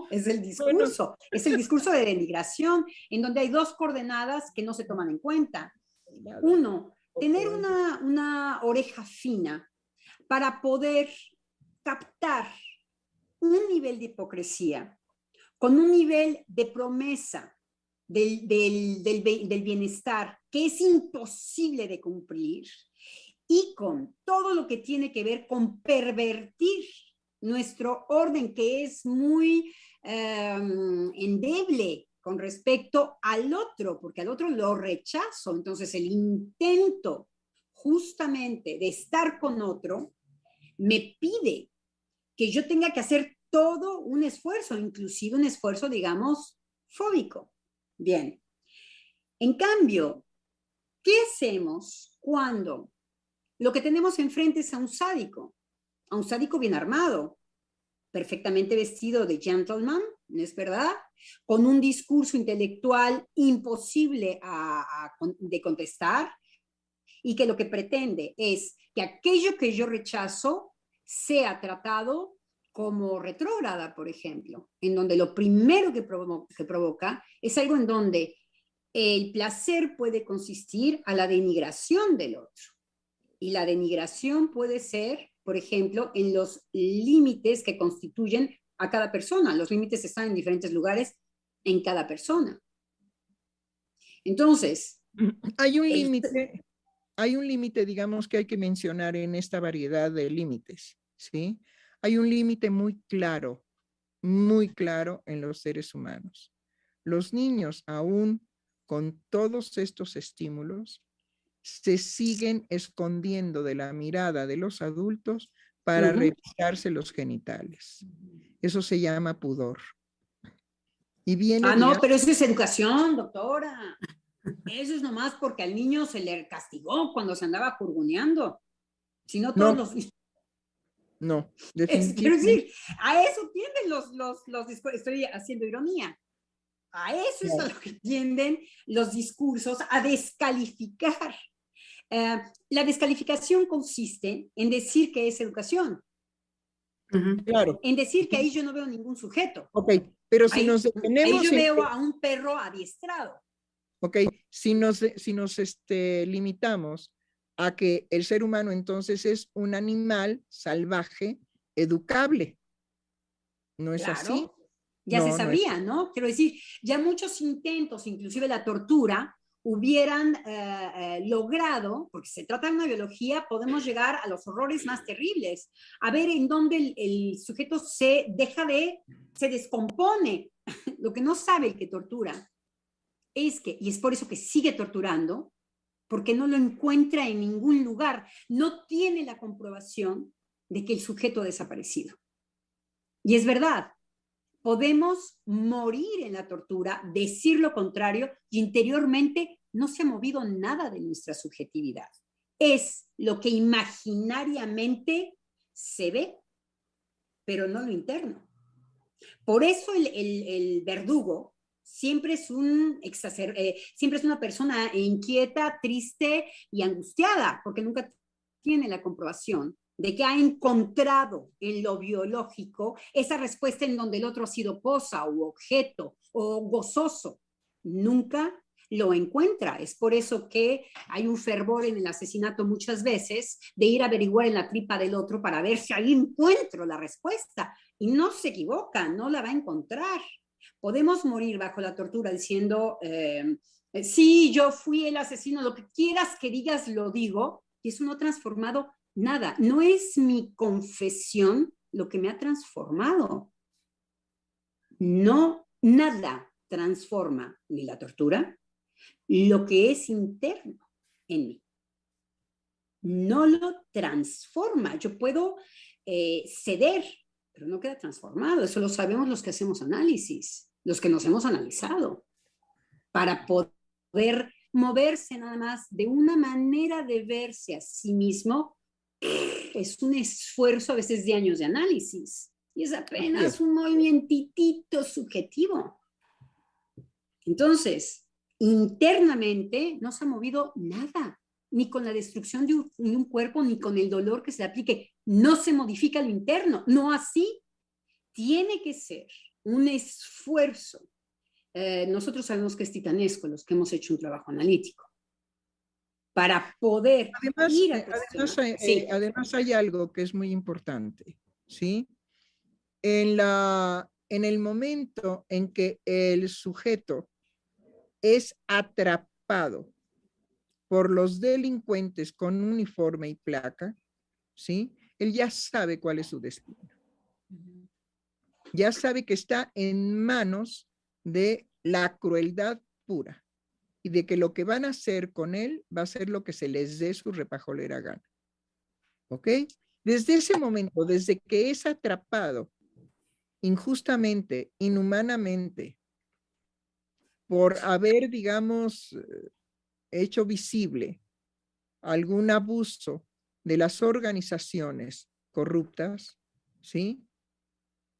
Es el discurso, es el discurso de denigración, en donde hay dos coordenadas que no se toman en cuenta. Uno, tener una, una oreja fina para poder captar un nivel de hipocresía con un nivel de promesa del, del, del, del, bienestar que es imposible de cumplir y con todo lo que tiene que ver con pervertir nuestro orden, que es muy em, endeble con respecto al otro, porque al otro lo rechazo. Entonces el intento justamente de estar con otro me pide que yo tenga que hacer todo un esfuerzo, inclusive un esfuerzo, digamos, fóbico. Bien. En cambio, ¿qué hacemos cuando lo que tenemos enfrente es a un sádico? A un sádico bien armado, perfectamente vestido de gentleman, ¿no es verdad? Con un discurso intelectual imposible de contestar y que lo que pretende es que aquello que yo rechazo sea tratado como retrógrada, por ejemplo, en donde lo primero que, que provoca es algo en donde el placer puede consistir a la denigración del otro. Y la denigración puede ser, por ejemplo, en los límites que constituyen a cada persona. Los límites están en diferentes lugares en cada persona. Entonces, hay un límite, hay un límite, digamos, que hay que mencionar en esta variedad de límites, ¿sí? Hay un límite muy claro, muy claro en los seres humanos. Los niños, aún con todos estos estímulos, se siguen escondiendo de la mirada de los adultos para revisarse los genitales. Eso se llama pudor. Y viene ah, no, pero eso es educación, doctora. Eso es nomás porque al niño se le castigó cuando se andaba purguneando. Si no, todos los... No, quiero decir, a eso tienden los, los, los, estoy haciendo ironía. A eso es a lo que tienden los discursos, a descalificar. Eh, la descalificación consiste en decir que es educación. Claro. En decir que ahí yo no veo ningún sujeto. Ok, pero si nos detenemos... Ahí yo veo a un perro adiestrado. Ok, si nos, si nos este, limitamos a que el ser humano entonces es un animal salvaje, educable. ¿No es así? Ya se sabía, no, Quiero decir, ya muchos intentos, inclusive la tortura, hubieran eh, eh, logrado, porque se trata de una biología, podemos llegar a los horrores más terribles, a ver en dónde el, el sujeto se deja de, se descompone. Lo que no sabe el que tortura es que, y es por eso que sigue torturando, porque no lo encuentra en ningún lugar, no tiene la comprobación de que el sujeto ha desaparecido. Y es verdad, podemos morir en la tortura, decir lo contrario y interiormente no se ha movido nada de nuestra subjetividad. Es lo que imaginariamente se ve, pero no lo interno. Por eso el, el verdugo siempre es, un eh, siempre es una persona inquieta, triste y angustiada, porque nunca tiene la comprobación de que ha encontrado en lo biológico esa respuesta en donde el otro ha sido posa o objeto o gozoso. Nunca lo encuentra. Es por eso que hay un fervor en el asesinato muchas veces de ir a averiguar en la tripa del otro para ver si ahí encuentro la respuesta. Y no se equivoca, no la va a encontrar. Podemos morir bajo la tortura diciendo, eh, sí, yo fui el asesino, lo que quieras que digas, lo digo, y eso no ha transformado nada. No es mi confesión lo que me ha transformado. No, nada transforma ni la tortura, lo que es interno en mí. No lo transforma. Yo puedo eh, ceder, pero no queda transformado. Eso lo sabemos los que hacemos análisis los que nos hemos analizado, para poder moverse nada más de una manera de verse a sí mismo, es un esfuerzo a veces de años de análisis y es apenas un movimientito subjetivo. Entonces, internamente no se ha movido nada, ni con la destrucción de un, de un cuerpo, ni con el dolor que se aplique. No se modifica lo interno, no así. Tiene que ser un esfuerzo. Eh, nosotros sabemos que es titanesco los que hemos hecho un trabajo analítico para poder además, ir a eh, además, hay, eh, además hay algo que es muy importante, ¿sí? En, la, en el momento en que el sujeto es atrapado por los delincuentes con uniforme y placa, ¿sí? Él ya sabe cuál es su destino. Ya sabe que está en manos de la crueldad pura y de que lo que van a hacer con él va a ser lo que se les dé su repajolera gana. ¿Ok? Desde ese momento, desde que es atrapado injustamente, inhumanamente, por haber, digamos, hecho visible algún abuso de las organizaciones corruptas, ¿sí?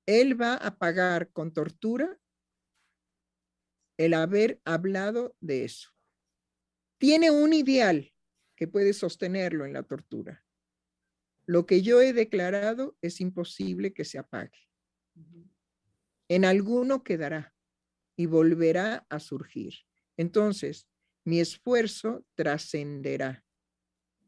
él va a pagar con tortura el haber hablado de eso. Tiene un ideal que puede sostenerlo en la tortura. Lo que yo he declarado es imposible que se apague. En alguno quedará y volverá a surgir. Entonces, mi esfuerzo trascenderá.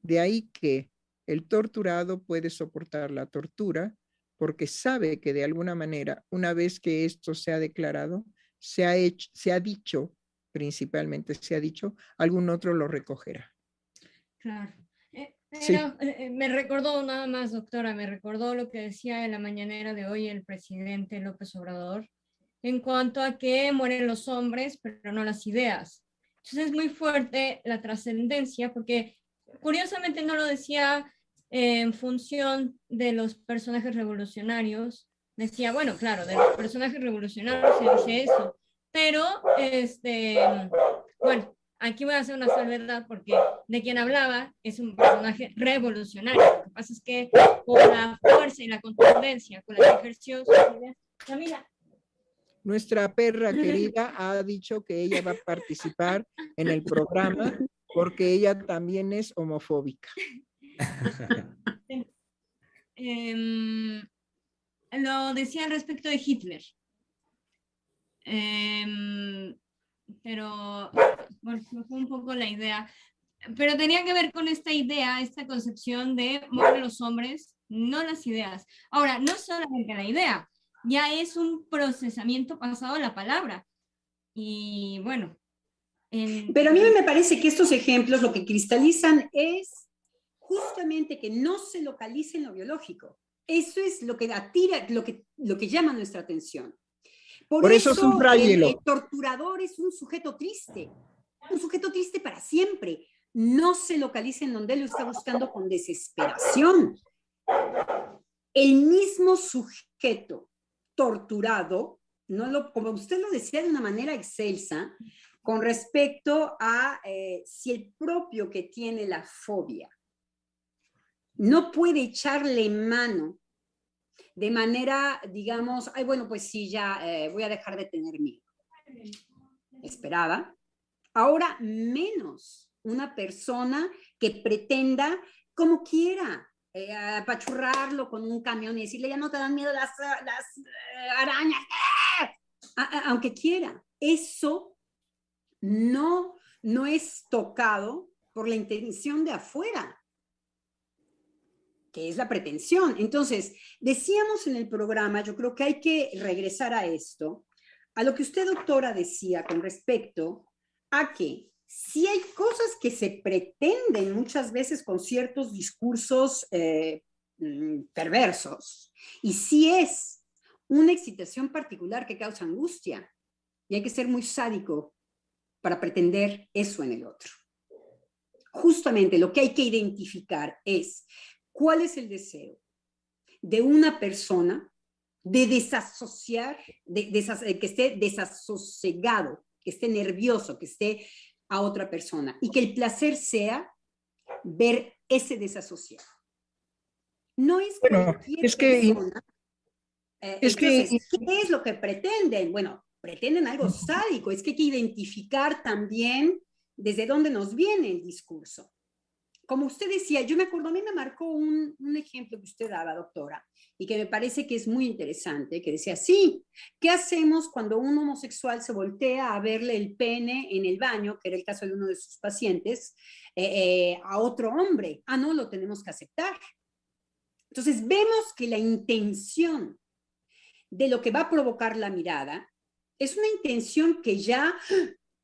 De ahí que el torturado puede soportar la tortura porque sabe que de alguna manera, una vez que esto se ha declarado, se ha, hecho, se ha dicho, principalmente se ha dicho, algún otro lo recogerá. Claro. Eh, eh, eh, me recordó nada más, doctora, me recordó lo que decía en la mañanera de hoy el presidente López Obrador en cuanto a que mueren los hombres, pero no las ideas. Entonces es muy fuerte la trascendencia porque curiosamente no lo decía en función de los personajes revolucionarios. Decía, bueno, claro, de los personajes revolucionarios se dice eso, pero, este, bueno, aquí voy a hacer una salvedad porque de quien hablaba es un personaje revolucionario. Lo que pasa es que con la fuerza y la contundencia con la que ejerció su Camila. Nuestra perra querida ha dicho que ella va a participar en el programa porque ella también es homofóbica. Em, lo decía al respecto de Hitler. Em, pero bueno, fue un poco la idea. Pero tenía que ver con esta idea, esta concepción de mover los hombres, no las ideas. Ahora, no solamente la idea, ya es un procesamiento pasado de la palabra. Y bueno. Pero a mí me parece que estos ejemplos lo que cristalizan es justamente que no se localice en lo biológico. Eso es lo que atira, lo que, lo que llama nuestra atención. Por, eso, el, el torturador es un sujeto triste, un sujeto triste para siempre. No se localiza en donde lo está buscando con desesperación. El mismo sujeto torturado, no lo, como usted lo decía de una manera excelsa, con respecto a eh, si el propio que tiene la fobia no puede echarle mano de manera, digamos, ay, bueno, pues sí, ya eh, voy a dejar de tener miedo. Esperaba. Ahora menos una persona que pretenda, como quiera, eh, apachurrarlo con un camión y decirle, ya no te dan miedo las, las eh, arañas, aunque quiera. Eso no, no es tocado por la intención de afuera que es la pretensión. Entonces, decíamos en el programa, yo creo que hay que regresar a esto, a lo que usted, doctora, decía con respecto a que si hay cosas que se pretenden muchas veces con ciertos discursos eh, mm, perversos, y si es una excitación particular que causa angustia, y hay que ser muy sádico para pretender eso en el otro. Justamente lo que hay que identificar es cuál es el deseo de una persona de desasociar, de, que esté desasosegado, que esté nervioso, que esté a otra persona y que el placer sea ver ese desasociado. No es bueno, es que, eh, es que ¿qué es lo que pretenden? Bueno, pretenden algo sádico, es que hay que identificar también desde dónde nos viene el discurso como usted decía, yo me acuerdo, a mí me marcó un, ejemplo que usted daba, doctora, y que me parece que es muy interesante, que decía, sí, ¿qué hacemos cuando un homosexual se voltea a verle el pene en el baño, que era el caso de uno de sus pacientes, eh, eh, a otro hombre? Ah, no, lo tenemos que aceptar. Entonces, vemos que la intención de lo que va a provocar la mirada es una intención que ya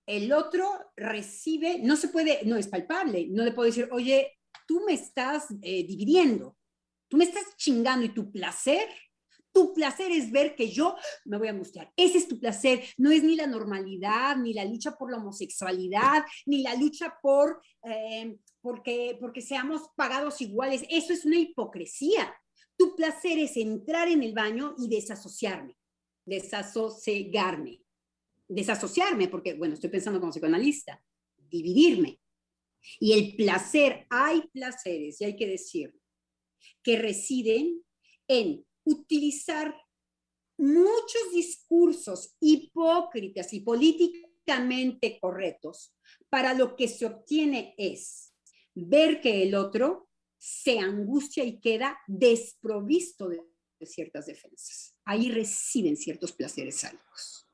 el otro recibe, no se puede, no es palpable, no le puedo decir, oye, tú me estás eh, dividiendo, tú me estás chingando y tu placer, tu placer es ver que yo me voy a angustiar. Ese es tu placer, no es ni la normalidad, ni la lucha por la homosexualidad, ni la lucha por eh, porque, porque seamos pagados iguales. Eso es una hipocresía. Tu placer es entrar en el baño y desasociarme, desasosegarme desasociarme, porque, bueno, estoy pensando como psicoanalista, dividirme. Y el placer, hay placeres, y hay que decirlo, que residen en utilizar muchos discursos hipócritas y políticamente correctos, para lo que se obtiene es ver que el otro se angustia y queda desprovisto de, ciertas defensas. Ahí reciben ciertos placeres sádicos.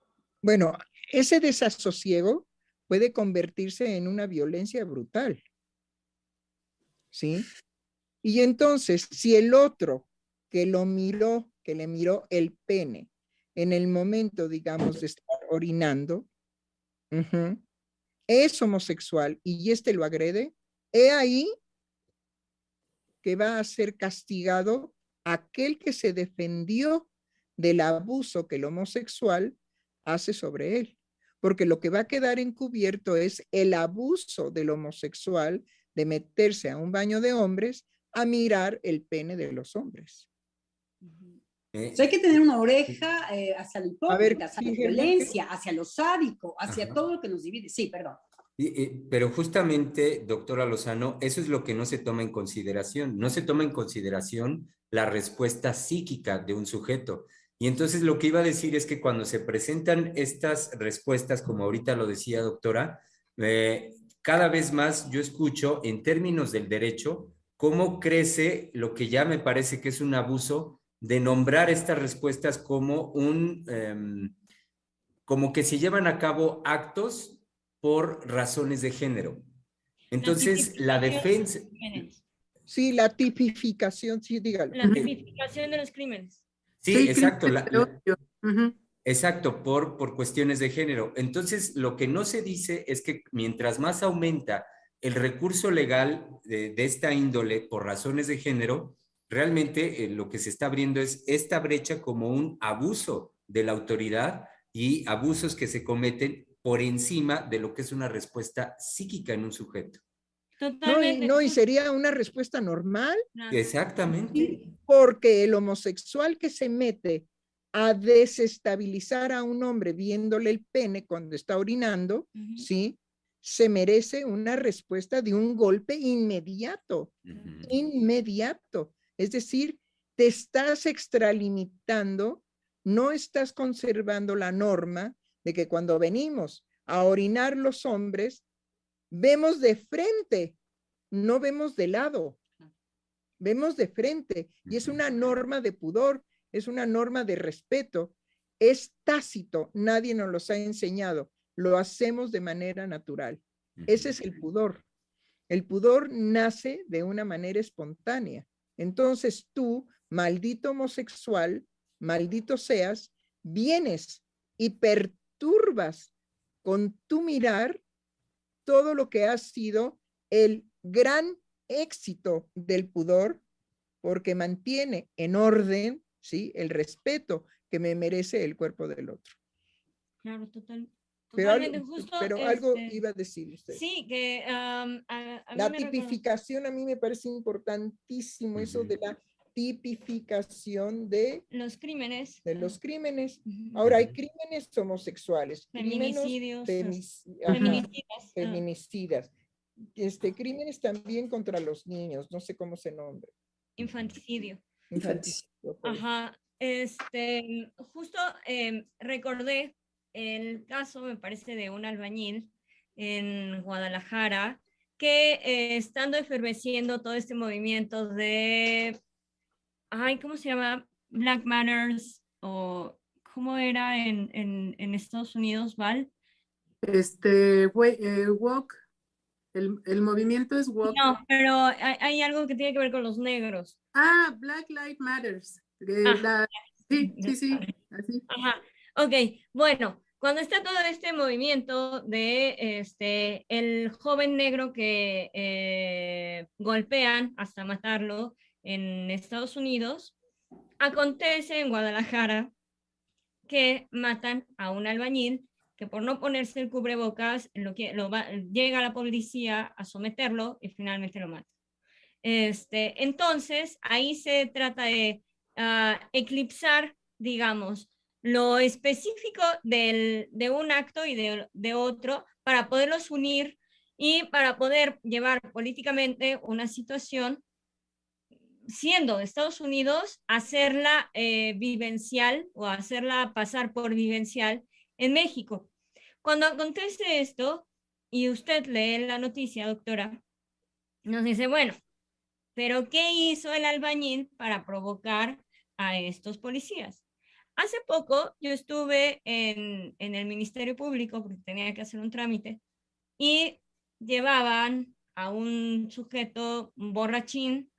Bueno, ese desasosiego puede convertirse en una violencia brutal. ¿Sí? Y entonces, si el otro que lo miró, que le miró el pene en el momento, digamos, de estar orinando, es homosexual y este lo agrede, he ahí que va a ser castigado aquel que se defendió del abuso que el homosexual hace sobre él. Porque lo que va a quedar encubierto es el abuso del homosexual de meterse a un baño de hombres a mirar el pene de los hombres. Eh, hay que tener una oreja eh, hacia la hipócrita, hacia la violencia, hacia lo sádico, hacia todo lo que nos divide. Sí, perdón. pero justamente, doctora Lozano, eso es lo que no se toma en consideración. No se toma en consideración la respuesta psíquica de un sujeto. Y entonces lo que iba a decir es que cuando se presentan estas respuestas, como ahorita lo decía doctora, eh, cada vez más yo escucho en términos del derecho cómo crece lo que ya me parece que es un abuso de nombrar estas respuestas como un, em, como que se llevan a cabo actos por razones de género. Entonces, la, defensa... Sí, la tipificación, sí, dígalo. La tipificación de los crímenes. Sí, exacto. Exacto, por, por cuestiones de género. Entonces, lo que no se dice es que mientras más aumenta el recurso legal de esta índole por razones de género, realmente eh, lo que se está abriendo es esta brecha como un abuso de la autoridad y abusos que se cometen por encima de lo que es una respuesta psíquica en un sujeto. Totalmente. No, y, sería una respuesta normal. Exactamente. Porque el homosexual que se mete a desestabilizar a un hombre viéndole el pene cuando está orinando, ¿sí? Se merece una respuesta de un golpe inmediato, inmediato. Es decir, te estás extralimitando, no estás conservando la norma de que cuando venimos a orinar los hombres, vemos de frente, no vemos de lado, vemos de frente. Y es una norma de pudor, es una norma de respeto, es tácito, nadie nos los ha enseñado, lo hacemos de manera natural. Ese es el pudor. El pudor nace de una manera espontánea. Entonces tú, maldito homosexual, maldito seas, vienes y perturbas con tu mirar todo lo que ha sido el gran éxito del pudor, porque mantiene en orden, ¿sí? El respeto que me merece el cuerpo del otro. Claro, total. Pero, algo, este, iba a decir usted. Sí, que la tipificación a mí me parece importantísimo, eso de la tipificación de los crímenes. De los crímenes. Ahora hay crímenes homosexuales, feminicidios, feminicidas, feminicidas. Este, crímenes también contra los niños, no sé cómo se nombra. Infanticidio. Infanticidio. Ajá. Este, justo em, recordé el caso, me parece, de un albañil en Guadalajara que eh, estando eferveciendo todo este movimiento de, ay, ¿cómo se llama? Black Manners o ¿cómo era en, en, Estados Unidos, Val? Este, eh, walk, el, el, movimiento es walk. No, pero hay, hay, algo que tiene que ver con los negros. Ah, Black Lives Matters. Ah, sí, sí, sí, así. Ajá, ok, bueno, cuando está todo este movimiento de este, el joven negro que eh, golpean hasta matarlo en Estados Unidos, acontece en Guadalajara que matan a un albañil que por no ponerse el cubrebocas lo que, lo llega la policía a someterlo y finalmente lo mata. Este, entonces, ahí se trata de uh, eclipsar, digamos, lo específico del, de un acto y de, de otro para poderlos unir y para poder llevar políticamente una situación siendo de Estados Unidos, hacerla eh, vivencial o hacerla pasar por vivencial en México. Cuando acontece esto y usted lee la noticia, doctora, nos dice, bueno, pero ¿qué hizo el albañil para provocar a estos policías? Hace poco yo estuve en, en el Ministerio Público porque tenía que hacer un trámite y llevaban a un sujeto borrachín,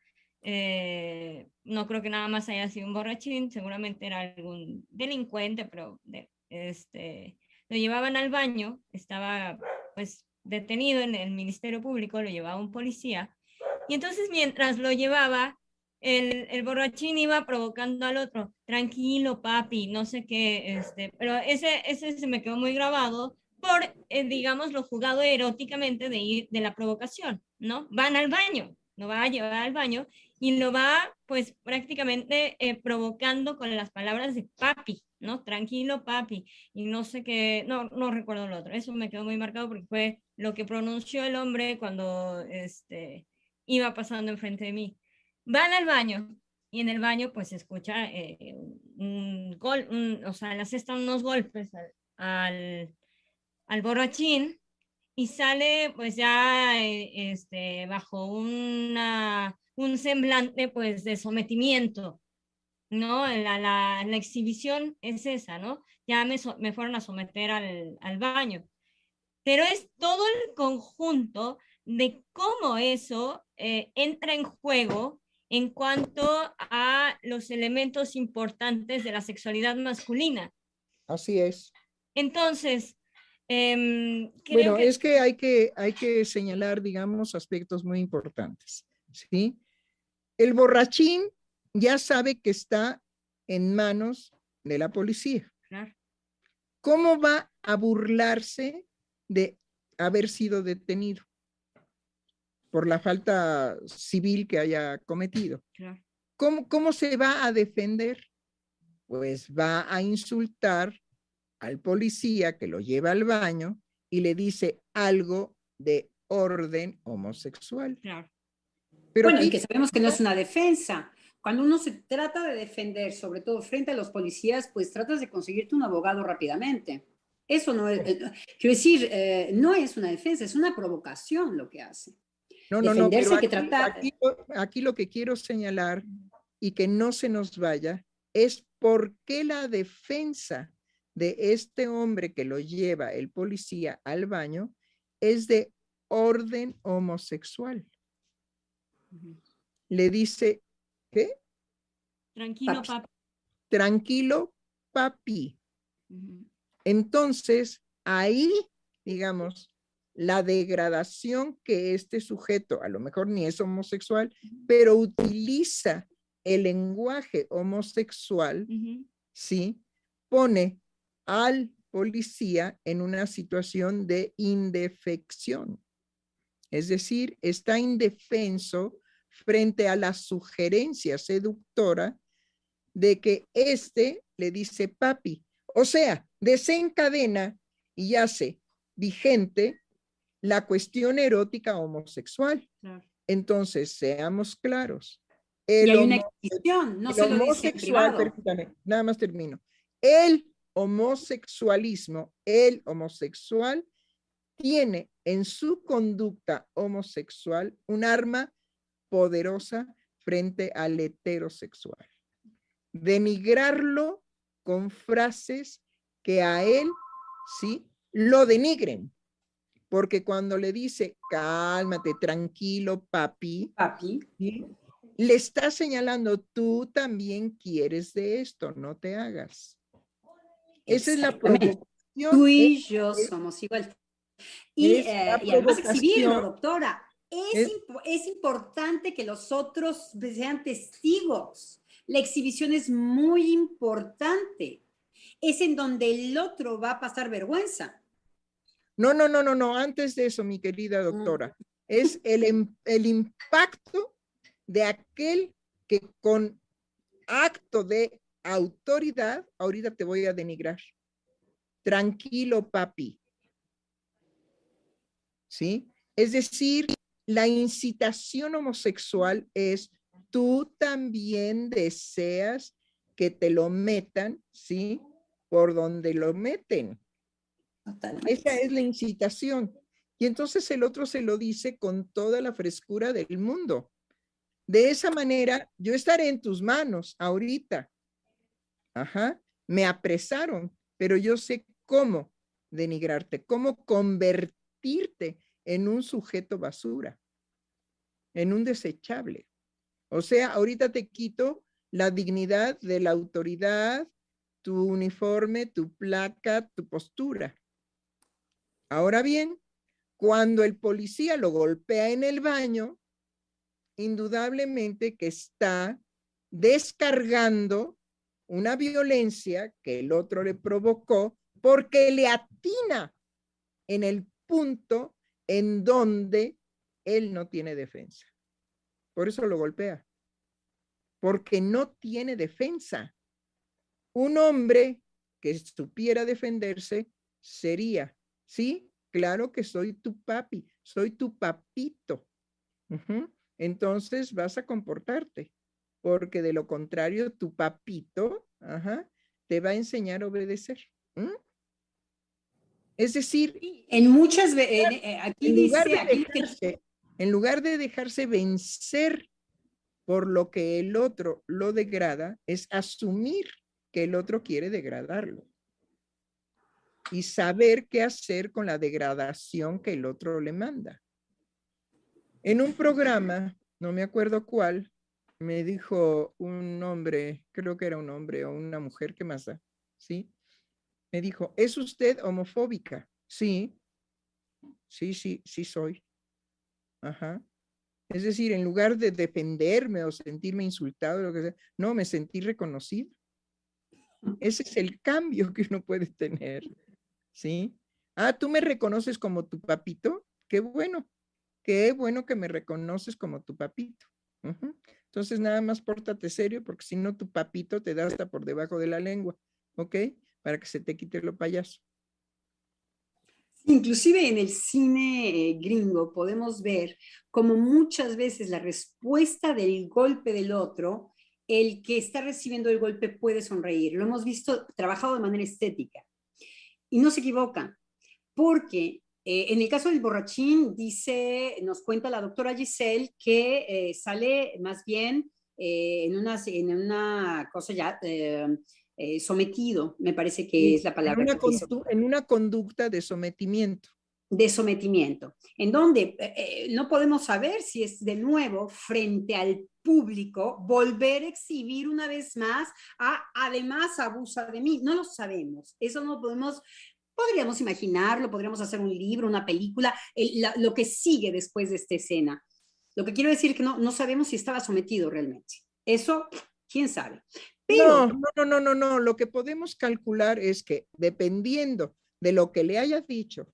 eh, no creo que nada más haya sido un borrachín, seguramente era algún delincuente, pero este, lo llevaban al baño, estaba pues detenido en el Ministerio Público, lo llevaba un policía, y entonces mientras lo llevaba, el, el, borrachín iba provocando al otro, tranquilo papi, no sé qué, este, pero ese, ese se me quedó muy grabado por, eh, digamos, lo jugado eróticamente de ir de la provocación, ¿no? Van al baño, lo va a llevar al baño y lo va, pues, prácticamente eh, provocando con las palabras de papi, ¿no? Tranquilo, papi, y no sé qué, no, no recuerdo lo otro, eso me quedó muy marcado porque fue lo que pronunció el hombre cuando, este, iba pasando enfrente de mí. Van al baño, y en el baño pues se escucha eh, un gol, o sea, le asestan unos golpes al, al borrachín y sale pues ya eh, este, bajo una, un semblante pues de sometimiento, ¿no? La, la, la exhibición es esa, ¿no? Ya me, me fueron a someter al, al baño. Pero es todo el conjunto de cómo eso eh, entra en juego en cuanto a los elementos importantes de la sexualidad masculina. Así es. Entonces, Em, bueno, es que hay, que hay que señalar, digamos, aspectos muy importantes. ¿sí? El borrachín ya sabe que está en manos de la policía. ¿Cómo va a burlarse de haber sido detenido por la falta civil que haya cometido? ¿Cómo, ¿Cómo se va a defender? Pues va a insultar al policía que lo lleva al baño y le dice algo de orden homosexual. Claro. Pero bueno, y que sabemos que no es una defensa. Cuando uno se trata de defender, sobre todo frente a los policías, pues tratas de conseguirte un abogado rápidamente. Eso no es, eh, quiero decir, eh, no es una defensa, es una provocación lo que hace. No, no, no, pero aquí, que tratar... aquí lo que quiero señalar y que no se nos vaya es por qué la defensa de este hombre que lo lleva el policía al baño es de orden homosexual. Le dice, ¿qué? Tranquilo, papi. Tranquilo, papi. Entonces, ahí, digamos, la degradación que este sujeto, a lo mejor ni es homosexual, pero utiliza el lenguaje homosexual, ¿sí? Pone al policía en una situación de indefección. Es decir, está indefenso frente a la sugerencia seductora de que éste le dice papi. O sea, desencadena y hace vigente la cuestión erótica homosexual. Entonces, seamos claros. El y hay una no se lo homosexual, nada más termino. El homosexualismo, el homosexual tiene en su conducta homosexual un arma poderosa frente al heterosexual. Denigrarlo con frases que a él, sí, lo denigren. Porque cuando le dice, cálmate, tranquilo, papi, papi. le está señalando, tú también quieres de esto, no te hagas. Esa es la provocación. Tú y yo somos igual. Y, eh, además exhibirlo, doctora. Es, es, importante que los otros sean testigos. La exhibición es muy importante. Es en donde el otro va a pasar vergüenza. No, no, no, no, no. Antes de eso, mi querida mm. doctora, es el, el impacto de aquel que con acto de autoridad, ahorita te voy a denigrar. Tranquilo, papi. ¿Sí? Es decir, la incitación homosexual es, tú también deseas que te lo metan, ¿sí? Por donde lo meten. Esa es la incitación. Y entonces el otro se lo dice con toda la frescura del mundo. De esa manera, yo estaré en tus manos ahorita. Ajá, me apresaron, pero yo sé cómo denigrarte, cómo convertirte en un sujeto basura, en un desechable. O sea, ahorita te quito la dignidad de la autoridad, tu uniforme, tu placa, tu postura. Ahora bien, cuando el policía lo golpea en el baño, indudablemente que está descargando una violencia que el otro le provocó porque le atina en el punto en donde él no tiene defensa. Por eso lo golpea. Porque no tiene defensa. Un hombre que supiera defenderse sería, ¿sí? Claro que soy tu papi, soy tu papito. Entonces vas a comportarte, porque de lo contrario, tu papito te va a enseñar a obedecer. Es decir, en muchas veces, eh, aquí dice, en lugar de dejarse vencer por lo que el otro lo degrada, es asumir que el otro quiere degradarlo y saber qué hacer con la degradación que el otro le manda. En un programa, no me acuerdo cuál, me dijo un hombre, creo que era un hombre o una mujer, ¿qué más da? ¿Sí? Me dijo, ¿es usted homofóbica? Sí, sí, sí, sí soy. Ajá. Es decir, en lugar de defenderme o sentirme insultado, lo que sea, no, me sentí reconocido. Ese es el cambio que uno puede tener. ¿Sí? Ah, tú me reconoces como tu papito. Qué bueno. Qué bueno que me reconoces como tu papito. Entonces, nada más pórtate serio, porque si no, tu papito te da hasta por debajo de la lengua. ¿Ok? Para que se te quite lo payaso. Inclusive en el cine eh, gringo podemos ver como muchas veces la respuesta del golpe del otro, el que está recibiendo el golpe puede sonreír. Lo hemos visto trabajado de manera estética. Y no se equivoca, porque eh, en el caso del borrachín, dice, nos cuenta la doctora Giselle que eh, sale más bien en, una, en una cosa ya eh, sometido, me parece que es la palabra. En una, en una, conducta de sometimiento. De sometimiento, en donde eh, eh, no podemos saber si es de nuevo frente al público volver a exhibir una vez más a además abusa de mí. No lo sabemos, eso no podemos podríamos imaginarlo, podríamos hacer un libro, una película, lo que sigue después de esta escena. Lo que quiero decir es que no, no sabemos si estaba sometido realmente. Eso, quién sabe. No, no, no, no, no. Lo que podemos calcular es que dependiendo de lo que le haya dicho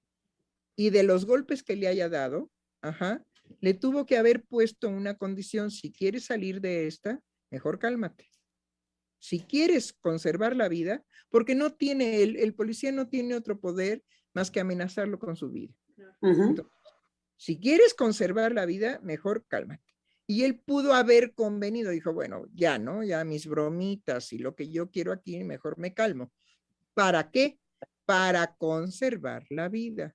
y de los golpes que le haya dado, ajá, le tuvo que haber puesto una condición. Si quieres salir de esta, mejor cálmate. Si quieres conservar la vida, porque no tiene, el, el policía no tiene otro poder más que amenazarlo con su vida. si quieres conservar la vida, mejor cálmate. Y él pudo haber convenido, dijo, bueno, ya, ¿no? Ya mis bromitas y lo que yo quiero aquí, mejor me calmo. ¿Para qué? Para conservar la vida.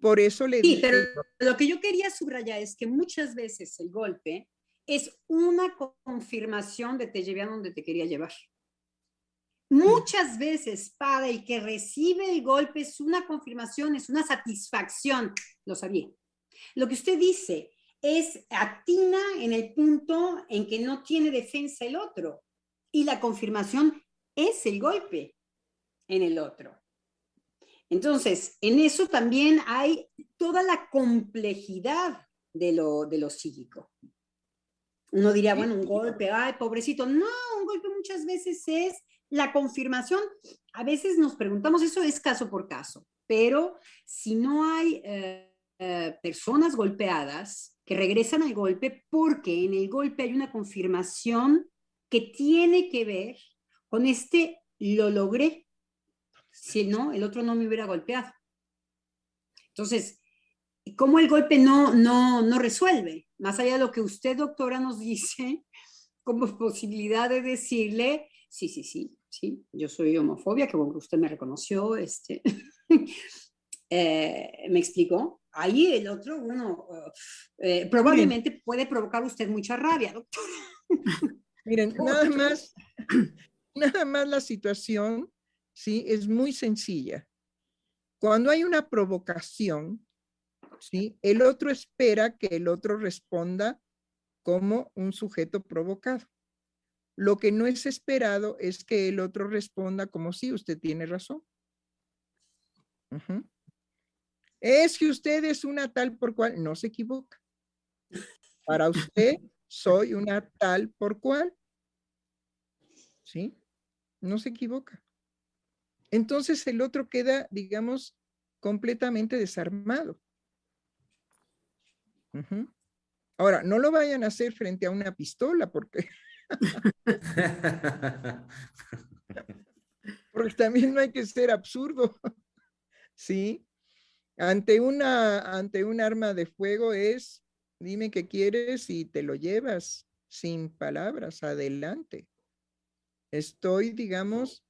Por eso le sí, pero lo que yo quería subrayar es que muchas veces el golpe es una confirmación de te llevé a donde te quería llevar. Muchas veces para el que recibe el golpe es una confirmación, es una satisfacción. Lo sabía. Lo que usted dice es atina en el punto en que no tiene defensa el otro. Y la confirmación es el golpe en el otro. Entonces, en eso también hay toda la complejidad de lo, de lo psíquico. Uno diría, bueno, un golpe, ay, pobrecito. No, un golpe muchas veces es la confirmación. A veces nos preguntamos, eso es caso por caso, pero si no hay eh, eh, personas golpeadas, que regresan al golpe porque en el golpe hay una confirmación que tiene que ver con este lo logré. Si no, el otro no me hubiera golpeado. Entonces, ¿cómo el golpe no, no, no resuelve? Más allá de lo que usted, doctora, nos dice, como posibilidad de decirle, sí, sí, sí, sí, yo soy homofobia, que usted me reconoció, este, eh, me explicó. Ahí el otro, bueno, eh, probablemente puede provocar usted mucha rabia, doctor. Miren, nada más, nada más la situación, sí, es muy sencilla. Cuando hay una provocación, sí, el otro espera que el otro responda como un sujeto provocado. Lo que no es esperado es que el otro responda como si usted tiene razón. Es que usted es una tal por cual, no se equivoca. Para usted soy una tal por cual. ¿Sí? No se equivoca. Entonces el otro queda, digamos, completamente desarmado. Ahora, no lo vayan a hacer frente a una pistola porque... porque también no hay que ser absurdo. ¿Sí? Ante una, ante un arma de fuego es, dime qué quieres y te lo llevas sin palabras, adelante. Estoy, digamos,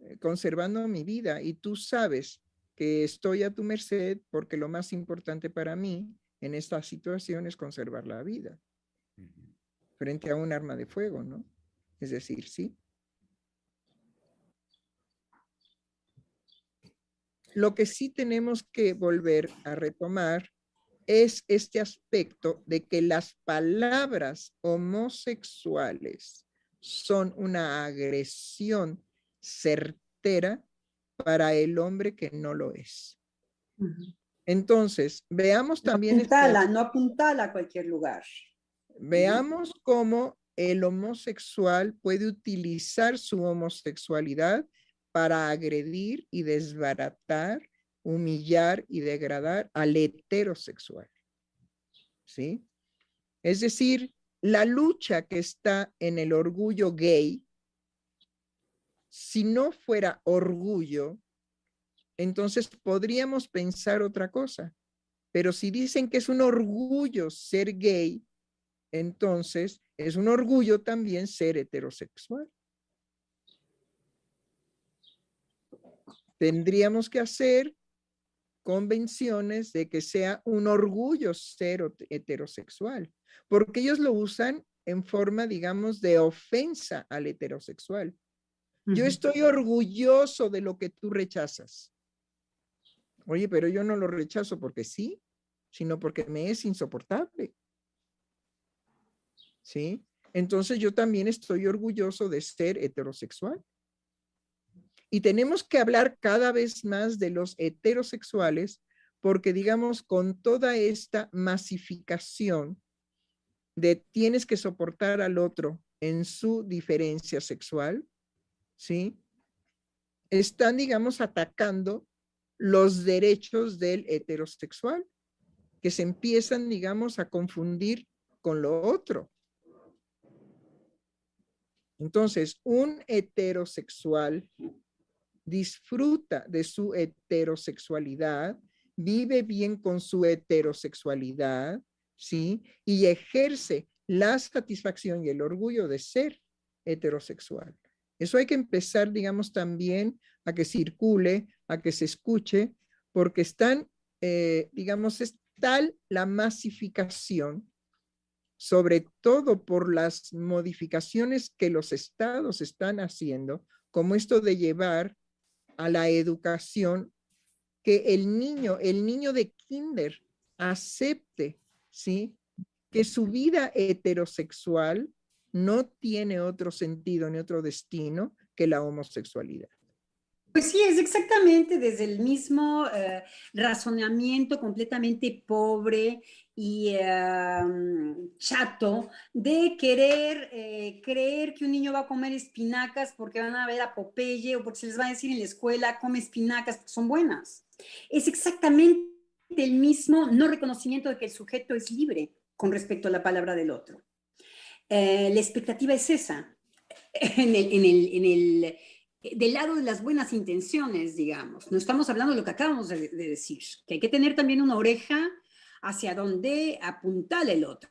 eh, conservando mi vida y tú sabes que estoy a tu merced porque lo más importante para mí en esta situación es conservar la vida frente a un arma de fuego, ¿no? Es decir, sí. Lo que sí tenemos que volver a retomar es este aspecto de que las palabras homosexuales son una agresión certera para el hombre que no lo es. Entonces, veamos también... Apuntala, no apuntala a cualquier lugar. Veamos cómo el homosexual puede utilizar su homosexualidad para agredir y desbaratar, humillar y degradar al heterosexual. ¿Sí? Es decir, la lucha que está en el orgullo gay, si no fuera orgullo, entonces podríamos pensar otra cosa. Pero si dicen que es un orgullo ser gay, entonces es un orgullo también ser heterosexual. tendríamos que hacer convenciones de que sea un orgullo ser heterosexual, porque ellos lo usan en forma, digamos, de ofensa al heterosexual. Yo estoy orgulloso de lo que tú rechazas. Oye, pero yo no lo rechazo porque sí, sino porque me es insoportable. ¿Sí? Entonces yo también estoy orgulloso de ser heterosexual. Y tenemos que hablar cada vez más de los heterosexuales porque, digamos, con toda esta masificación de tienes que soportar al otro en su diferencia sexual, ¿sí? Están, digamos, atacando los derechos del heterosexual, que se empiezan, digamos, a confundir con lo otro. Entonces, un heterosexual disfruta de su heterosexualidad, vive bien con su heterosexualidad, ¿sí? Y ejerce la satisfacción y el orgullo de ser heterosexual. Eso hay que empezar, digamos, también a que circule, a que se escuche, porque están, eh, digamos, es tal la masificación, sobre todo por las modificaciones que los estados están haciendo, como esto de llevar a la educación que el niño, el niño de kinder acepte, ¿sí? Que su vida heterosexual no tiene otro sentido ni otro destino que la homosexualidad. Pues sí, es exactamente desde el mismo eh, razonamiento completamente pobre y em, chato de querer eh, creer que un niño va a comer espinacas porque van a ver a Popeye o porque se les va a decir en la escuela, come espinacas porque son buenas. Es exactamente el mismo no reconocimiento de que el sujeto es libre con respecto a la palabra del otro. Eh, la expectativa es esa. En el, en el, en el del lado de las buenas intenciones, digamos. No estamos hablando de lo que acabamos de, decir, que hay que tener también una oreja hacia donde apuntar el otro.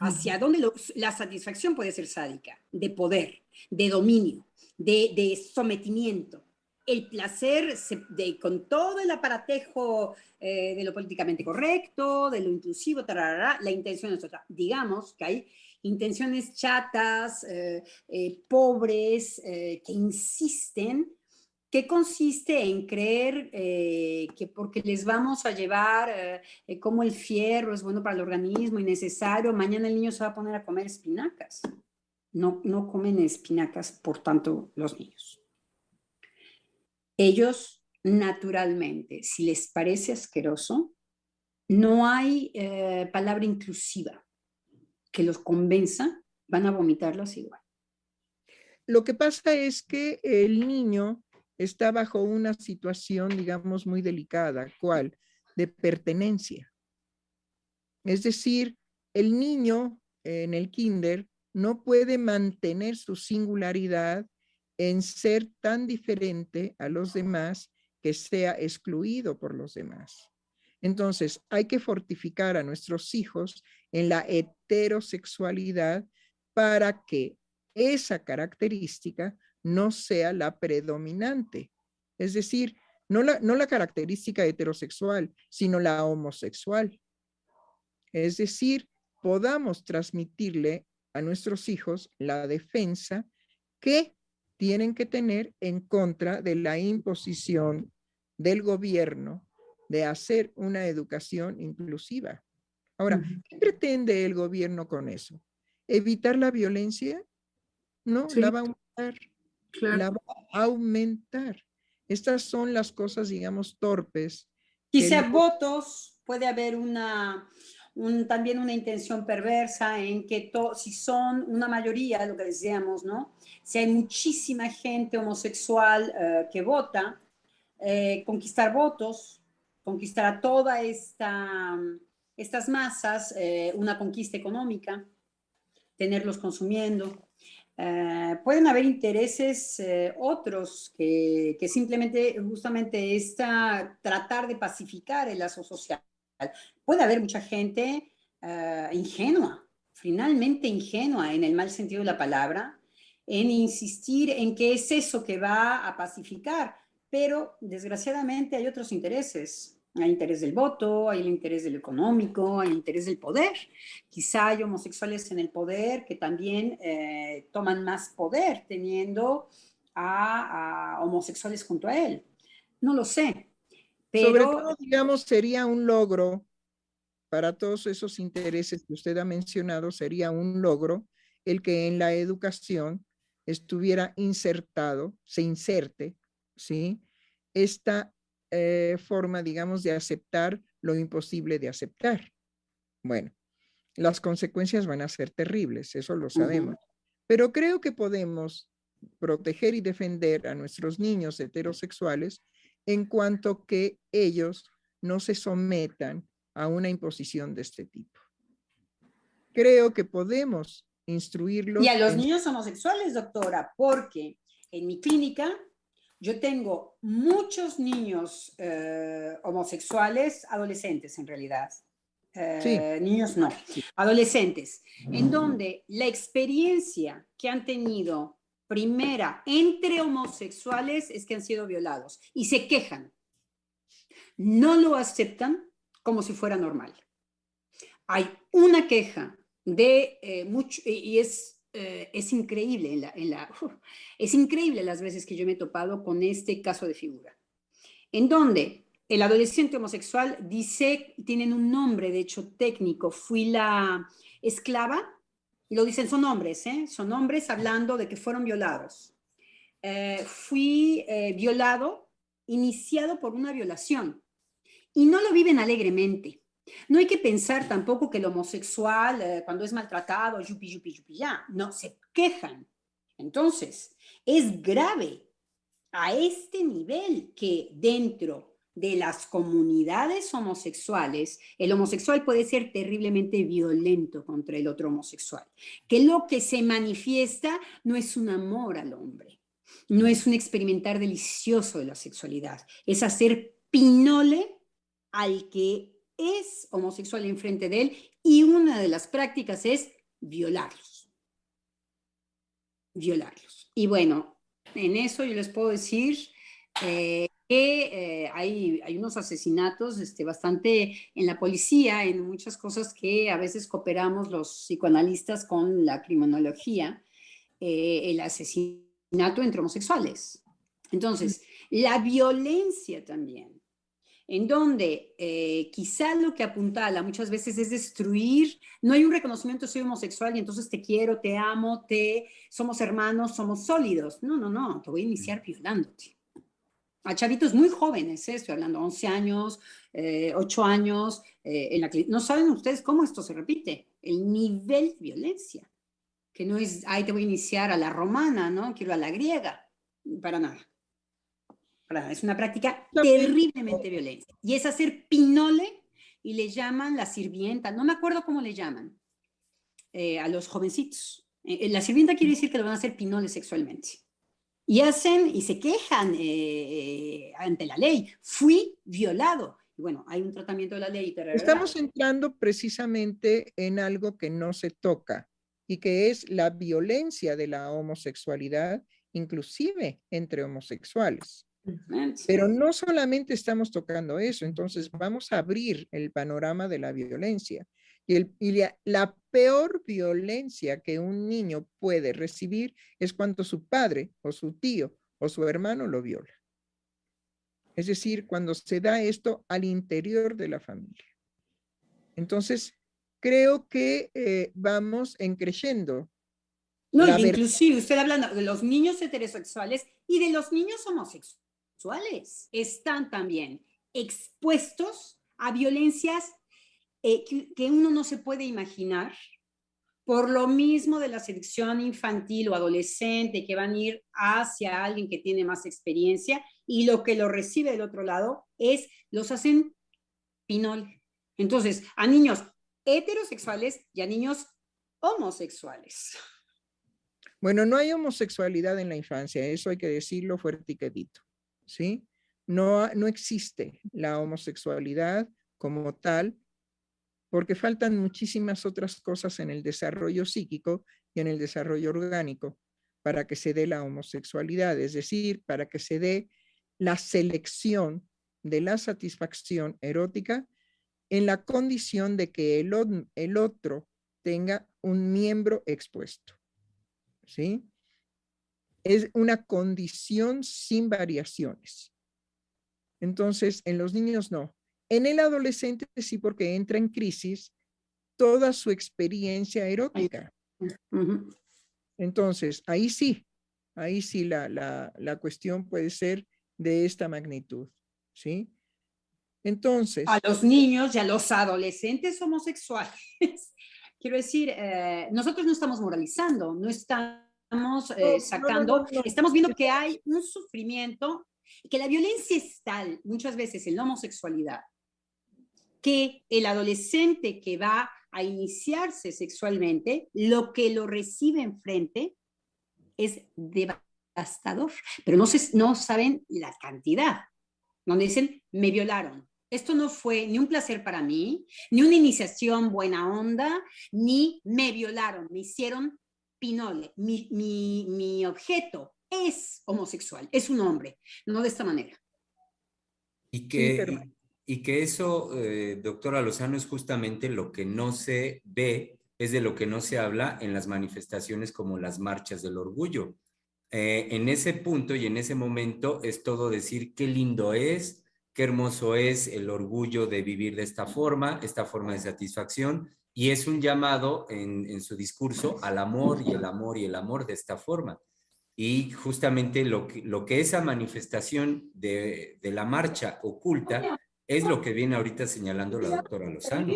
hacia dónde la satisfacción puede ser sádica, de poder, de dominio, de, sometimiento. El placer de, con todo el aparatejo eh, de lo políticamente correcto, de lo inclusivo, la intención es otra. Digamos que hay intenciones chatas, eh, eh, pobres, que insisten que consiste en creer que porque les vamos a llevar como el fierro es bueno para el organismo y necesario, mañana el niño se va a poner a comer espinacas no, no comen espinacas, por tanto, los niños. Ellos, naturalmente, si les parece asqueroso, no hay eh, palabra inclusiva que los convenza, van a vomitarlos igual. Lo que pasa es que el niño está bajo una situación, digamos, muy delicada, ¿cuál? De pertenencia. Es decir, el niño en el kinder no puede mantener su singularidad en ser tan diferente a los demás que sea excluido por los demás. Entonces, hay que fortificar a nuestros hijos en la heterosexualidad para que esa característica no sea la predominante. Es decir, no la, no la característica heterosexual, sino la homosexual. Es decir, podamos transmitirle a nuestros hijos la defensa que tienen que tener en contra de la imposición del gobierno de hacer una educación inclusiva. Ahora, ¿qué pretende el gobierno con eso? ¿Evitar la violencia? No, la va a aumentar. La va a aumentar. Estas son las cosas, digamos, torpes. Quizá votos, puede haber una, también una intención perversa en que si son una mayoría, lo que decíamos, ¿no? Si hay muchísima gente homosexual eh, que vota, eh, conquistar votos, conquistar a todas esta, estas masas, eh, una conquista económica, tenerlos consumiendo. pueden haber intereses otros que, que, simplemente, justamente, esta, tratar de pacificar el lazo social Puede haber mucha gente eh, ingenua, finalmente ingenua en el mal sentido de la palabra, en insistir en que es eso que va a pacificar, pero desgraciadamente hay otros intereses. Hay interés del voto, hay el interés del económico, hay el interés del poder. Quizá hay homosexuales en el poder que también eh, toman más poder teniendo a, a homosexuales junto a él. No lo sé, sobre todo, digamos, sería un logro para todos esos intereses que usted ha mencionado, sería un logro el que en la educación estuviera insertado, se inserte, ¿sí? Esta eh, forma, digamos, de aceptar lo imposible de aceptar. Bueno, las consecuencias van a ser terribles, eso lo sabemos. Pero creo que podemos proteger y defender a nuestros niños heterosexuales en cuanto que ellos no se sometan a una imposición de este tipo. Creo que podemos instruirlos. Y a los niños homosexuales, doctora, porque en mi clínica yo tengo muchos niños eh, homosexuales, adolescentes en realidad. Eh, niños no, adolescentes, en donde la experiencia que han tenido primera entre homosexuales es que han sido violados y se quejan. No lo aceptan como si fuera normal. Hay una queja de eh, mucho, y es, eh, es increíble, en la, es increíble las veces que yo me he topado con este caso de figura, en donde el adolescente homosexual dice, tienen un nombre, de hecho técnico, fui la esclava y lo dicen, son hombres, ¿eh? son hombres hablando de que fueron violados. Eh, fui violado, iniciado por una violación. Y no lo viven alegremente. No hay que pensar tampoco que el homosexual, cuando es maltratado, yupi, yupi, yupi, ya. No, se quejan. Entonces, es grave a este nivel que dentro de las comunidades homosexuales, el homosexual puede ser terriblemente violento contra el otro homosexual, que lo que se manifiesta no es un amor al hombre, no es un experimentar delicioso de la sexualidad, es hacer pinole al que es homosexual enfrente de él y una de las prácticas es violarlos. Violarlos. Y bueno, en eso yo les puedo decir eh, que eh, hay, hay, unos asesinatos este, bastante en la policía, en muchas cosas que a veces cooperamos los psicoanalistas con la criminología, eh, el asesinato entre homosexuales. Entonces, la violencia también, en donde eh, quizá lo que apuntala muchas veces es destruir, no hay un reconocimiento, soy homosexual y entonces te quiero, te amo, te, somos hermanos, somos sólidos. No, no, no, te voy a iniciar violándote a chavitos muy jóvenes, ¿eh? estoy hablando 11 años, 8 eh, años, eh, en la no saben ustedes cómo esto se repite, el nivel de violencia, que no es, ahí te voy a iniciar a la romana, ¿no? Quiero a la griega, para nada. Nada. Es una práctica terriblemente violenta. Y es hacer pinole y le llaman la sirvienta, no me acuerdo cómo le llaman, a los jovencitos. la sirvienta quiere decir que lo van a hacer pinole sexualmente y hacen y se quejan eh, ante la ley. Fui violado. Y bueno, hay un tratamiento de la ley. Estamos entrando precisamente en algo que no se toca y que es la violencia de la homosexualidad, inclusive entre homosexuales. Pero no solamente estamos tocando eso, entonces vamos a abrir el panorama de la violencia. Y, el, la, peor violencia que un niño puede recibir es cuando su padre o su tío o su hermano lo viola. Es decir, cuando se da esto al interior de la familia. Entonces, creo que eh, vamos en creciendo. No, inclusive usted hablando de los niños heterosexuales y de los niños homosexuales, están también expuestos a violencias eh, que, uno no se puede imaginar, por lo mismo de la selección infantil o adolescente que van a ir hacia alguien que tiene más experiencia y lo que lo recibe del otro lado es, los hacen pinol. Entonces, a niños heterosexuales y a niños homosexuales. Bueno, no hay homosexualidad en la infancia, eso hay que decirlo fuerte y quedito, ¿sí? No, no existe la homosexualidad como tal porque faltan muchísimas otras cosas en el desarrollo psíquico y en el desarrollo orgánico para que se dé la homosexualidad, es decir, para que se dé la selección de la satisfacción erótica en la condición de que el, el otro tenga un miembro expuesto. ¿Sí? Es una condición sin variaciones. Entonces, en los niños no. En el adolescente sí, porque entra en crisis toda su experiencia erótica. Entonces, ahí sí, ahí sí la, la, cuestión puede ser de esta magnitud, ¿sí? Entonces... A los niños y a los adolescentes homosexuales. Quiero decir, eh, nosotros no estamos moralizando, no estamos eh, sacando, estamos viendo que hay un sufrimiento, que la violencia es tal muchas veces en la homosexualidad, que el adolescente que va a iniciarse sexualmente, lo que lo recibe enfrente es devastador, pero no, se, no saben la cantidad, donde dicen, me violaron. Esto no fue ni un placer para mí, ni una iniciación buena onda, ni me violaron, me hicieron pinole. Mi, mi, mi objeto es homosexual, es un hombre, no de esta manera. Y que, y que eso, eh, doctora Lozano, es justamente lo que no se ve, es de lo que no se habla en las manifestaciones como las marchas del orgullo. Eh, en ese punto y en ese momento es todo decir qué lindo es, qué hermoso es el orgullo de vivir de esta forma, esta forma de satisfacción, y es un llamado en, su discurso al amor y el amor y el amor de esta forma. Y justamente lo que, lo que esa manifestación de, de la marcha oculta es lo que viene ahorita señalando la doctora Lozano.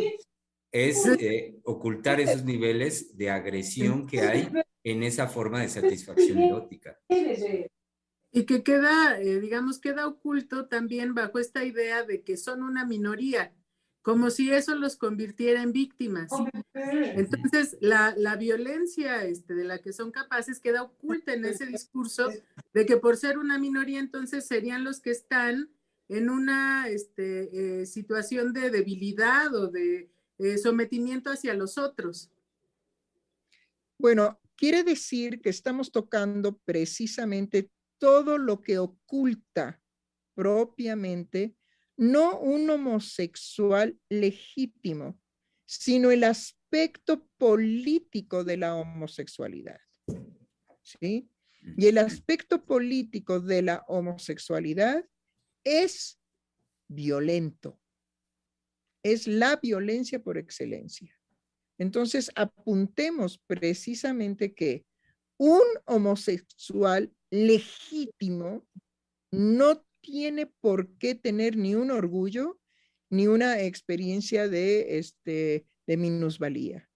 Es eh, ocultar esos niveles de agresión que hay en esa forma de satisfacción erótica. Y que queda, eh, digamos, queda oculto también bajo esta idea de que son una minoría, como si eso los convirtiera en víctimas. Entonces, la, la violencia este, de la que son capaces queda oculta en ese discurso de que por ser una minoría, entonces serían los que están en una este, eh, situación de debilidad o de eh, sometimiento hacia los otros. Bueno, quiere decir que estamos tocando precisamente todo lo que oculta propiamente no un homosexual legítimo, sino el aspecto político de la homosexualidad. ¿Sí? Y el aspecto político de la homosexualidad es violento. Es la violencia por excelencia. Entonces, apuntemos precisamente que un homosexual legítimo no tiene por qué tener ni un orgullo ni una experiencia de, este, de minusvalía.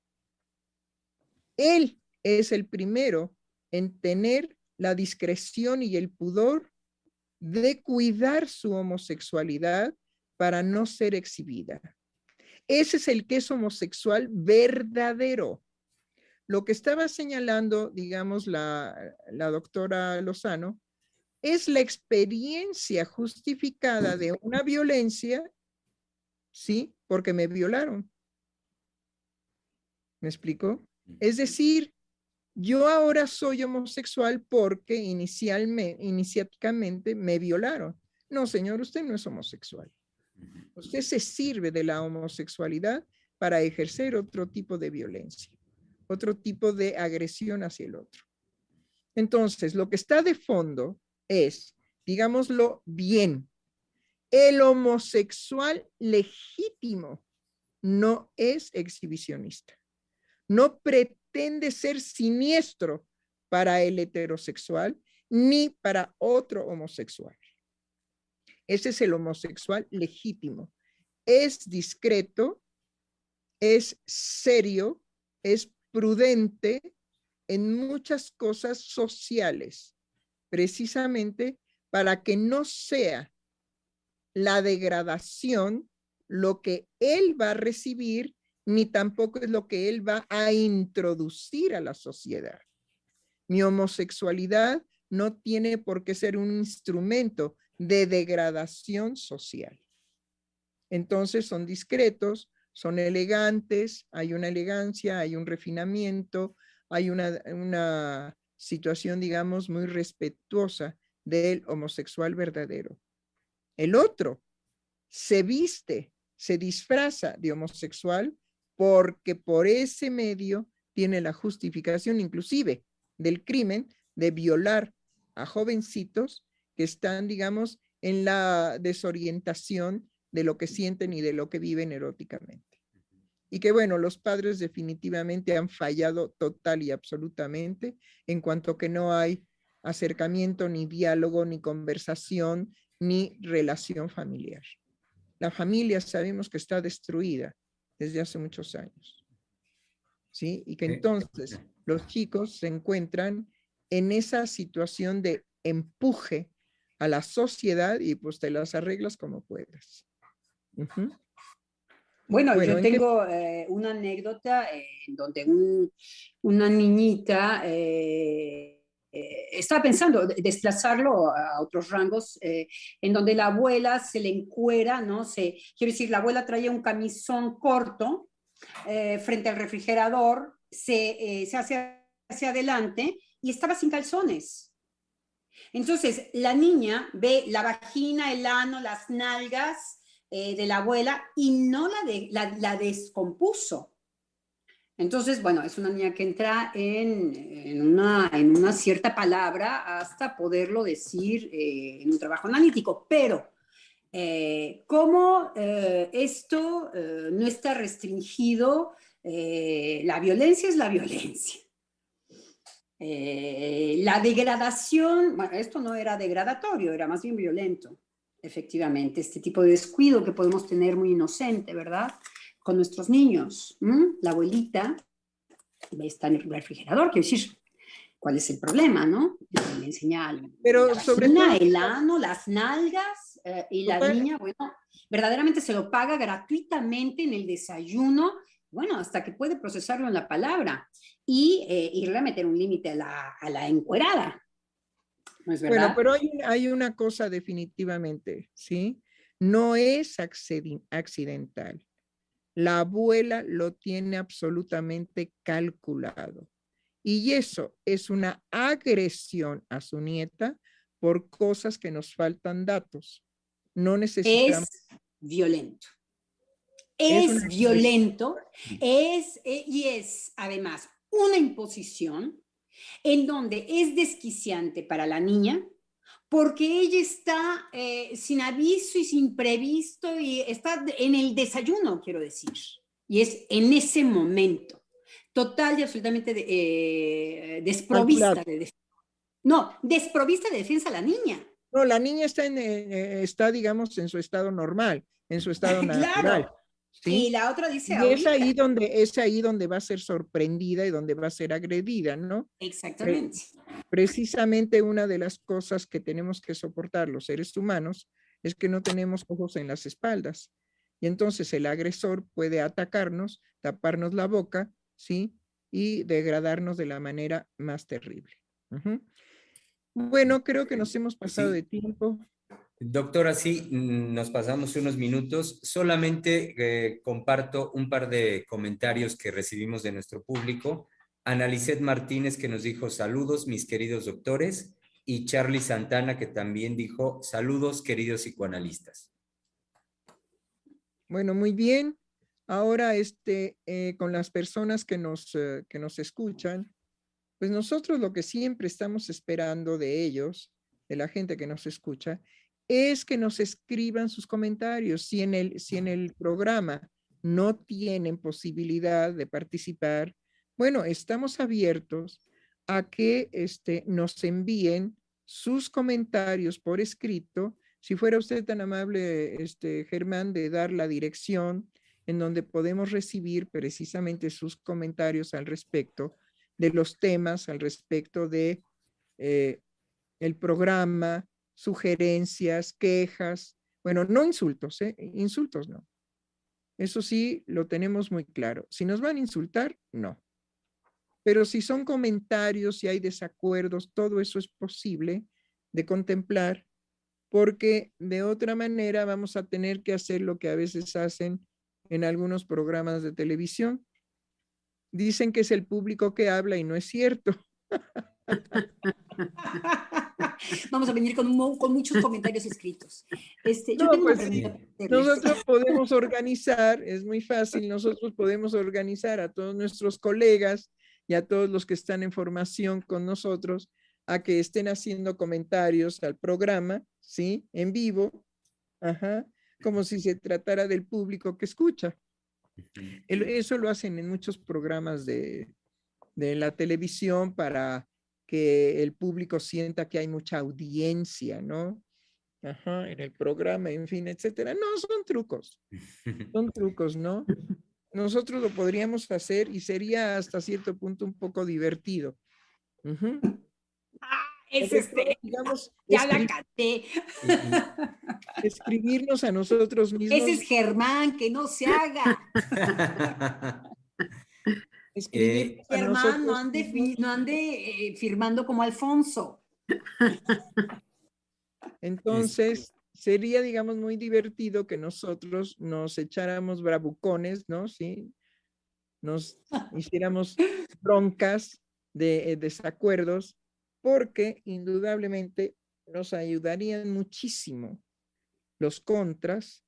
Él es el primero en tener la discreción y el pudor de cuidar su homosexualidad para no ser exhibida. Ese es el que es homosexual verdadero. Lo que estaba señalando, digamos, la, la doctora Lozano, es la experiencia justificada de una violencia, ¿sí? Porque me violaron. ¿Me explico? Es decir, yo ahora soy homosexual porque inicialmente, iniciáticamente me violaron. No, señor, usted no es homosexual. Usted se sirve de la homosexualidad para ejercer otro tipo de violencia, otro tipo de agresión hacia el otro. Entonces, lo que está de fondo es, digámoslo bien, el homosexual legítimo no es exhibicionista. No pretende ser siniestro para el heterosexual ni para otro homosexual. Ese es el homosexual legítimo. Es discreto, es serio, es prudente en muchas cosas sociales, precisamente para que no sea la degradación lo que él va a recibir, ni tampoco es lo que él va a introducir a la sociedad. Mi homosexualidad no tiene por qué ser un instrumento de degradación social. Entonces son discretos, son elegantes, hay una elegancia, hay un refinamiento, hay una, una situación, digamos, muy respetuosa del homosexual verdadero. El otro se viste, se disfraza de homosexual porque por ese medio tiene la justificación inclusive del crimen de violar a jovencitos que están, digamos, en la desorientación de lo que sienten y de lo que viven eróticamente. Y que bueno, los padres definitivamente han fallado total y absolutamente en cuanto que no hay acercamiento, ni diálogo, ni conversación, ni relación familiar. La familia sabemos que está destruida desde hace muchos años. ¿Sí? Y que entonces los chicos se encuentran en esa situación de empuje a la sociedad y pues te las arreglas como puedas. Bueno, yo tengo eh, una anécdota en donde una niñita eh, eh, estaba pensando desplazarlo a otros rangos, en donde la abuela se le encuera, ¿no? Se, quiero decir, la abuela traía un camisón corto frente al refrigerador, se, se hace hacia adelante y estaba sin calzones. Entonces, la niña ve la vagina, el ano, las nalgas eh, de la abuela y no la, la, descompuso. Entonces, bueno, es una niña que entra en, una, en una, cierta palabra hasta poderlo decir eh, en un trabajo analítico, pero eh, como esto no está restringido, la violencia es la violencia. Eh, la degradación, bueno, esto no era degradatorio, era más bien violento, efectivamente, este tipo de descuido que podemos tener muy inocente, ¿verdad? Con nuestros niños. La abuelita está en el refrigerador, quiero decir, ¿cuál es el problema, no? Le enseña Pero sobre todo... el ano, las nalgas, eh, y la niña, bueno, verdaderamente se lo paga gratuitamente en el desayuno bueno, hasta que puede procesarlo en la palabra y eh, irle a meter un límite a la, a la encuerada. ¿No es? Bueno, pero hay, hay una cosa definitivamente, ¿sí? No es accidental. La abuela lo tiene absolutamente calculado. Y eso es una agresión a su nieta por cosas que nos faltan datos. No necesitamos. Es violento. Es, violento, es, eh, y es además una imposición en donde es desquiciante para la niña, porque ella está eh, sin aviso y sin previsto y está en el desayuno, quiero decir. Y es en ese momento, total y absolutamente eh, desprovista de defensa. No, desprovista de defensa la niña. No, la niña está, en, eh, está, digamos, en su estado normal, en su estado natural. Y la otra dice. Y es ahí, donde, es ahí donde va a ser sorprendida y donde va a ser agredida, ¿no? Exactamente. Precisamente una de las cosas que tenemos que soportar los seres humanos es que no tenemos ojos en las espaldas. Y entonces el agresor puede atacarnos, taparnos la boca, ¿sí? Y degradarnos de la manera más terrible. Bueno, creo que nos hemos pasado de tiempo. Doctora, sí, mm, nos pasamos unos minutos. Solamente eh, comparto un par de comentarios que recibimos de nuestro público. Analicet Martínez que nos dijo saludos, mis queridos doctores, y Charlie Santana que también dijo saludos, queridos psicoanalistas. Bueno, muy bien. Ahora, este, eh, con las personas que nos, eh, que nos escuchan, pues nosotros lo que siempre estamos esperando de ellos, de la gente que nos escucha, es que nos escriban sus comentarios. Si en el, si en el programa no tienen posibilidad de participar, bueno, estamos abiertos a que este, nos envíen sus comentarios por escrito. Si fuera usted tan amable, este, Germán, de dar la dirección en donde podemos recibir precisamente sus comentarios al respecto de los temas, al respecto de eh, el programa, sugerencias, quejas, bueno, no insultos, ¿eh? insultos no. Eso sí, lo tenemos muy claro. Si nos van a insultar, no. Pero si son comentarios, si hay desacuerdos, todo eso es posible de contemplar, porque de otra manera vamos a tener que hacer lo que a veces hacen en algunos programas de televisión. Dicen que es el público que habla y no es cierto. Vamos a venir con, muchos comentarios escritos. Este, pues nosotros podemos organizar, es muy fácil, nosotros podemos organizar a todos nuestros colegas y a todos los que están en formación con nosotros a que estén haciendo comentarios al programa, ¿sí? En vivo, ajá, como si se tratara del público que escucha. Eso lo hacen en muchos programas de, de la televisión para que el público sienta que hay mucha audiencia, ¿no? Ajá, en el programa, en fin, etcétera. No, son trucos. Son trucos, ¿no? Nosotros lo podríamos hacer y sería hasta cierto punto un poco divertido. Ah, es este, digamos, ya la canté. Escribirnos a nosotros mismos. Ese es Germán, que no se haga. Escribir eh, no ande, no ande eh, firmando como Alfonso. Entonces, sería, digamos, muy divertido que nosotros nos echáramos bravucones, ¿no? Sí, nos hiciéramos broncas de eh, desacuerdos, porque indudablemente nos ayudarían muchísimo los contras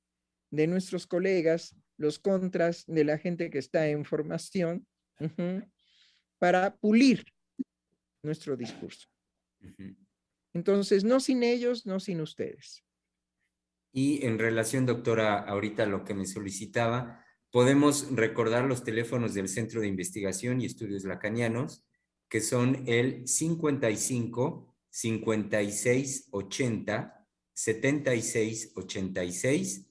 de nuestros colegas, los contras de la gente que está en formación, para pulir nuestro discurso. Entonces, no sin ellos, no sin ustedes. Y en relación, doctora, ahorita lo que me solicitaba, podemos recordar los teléfonos del Centro de Investigación y Estudios Lacanianos, que son el 55 56 80 76 86,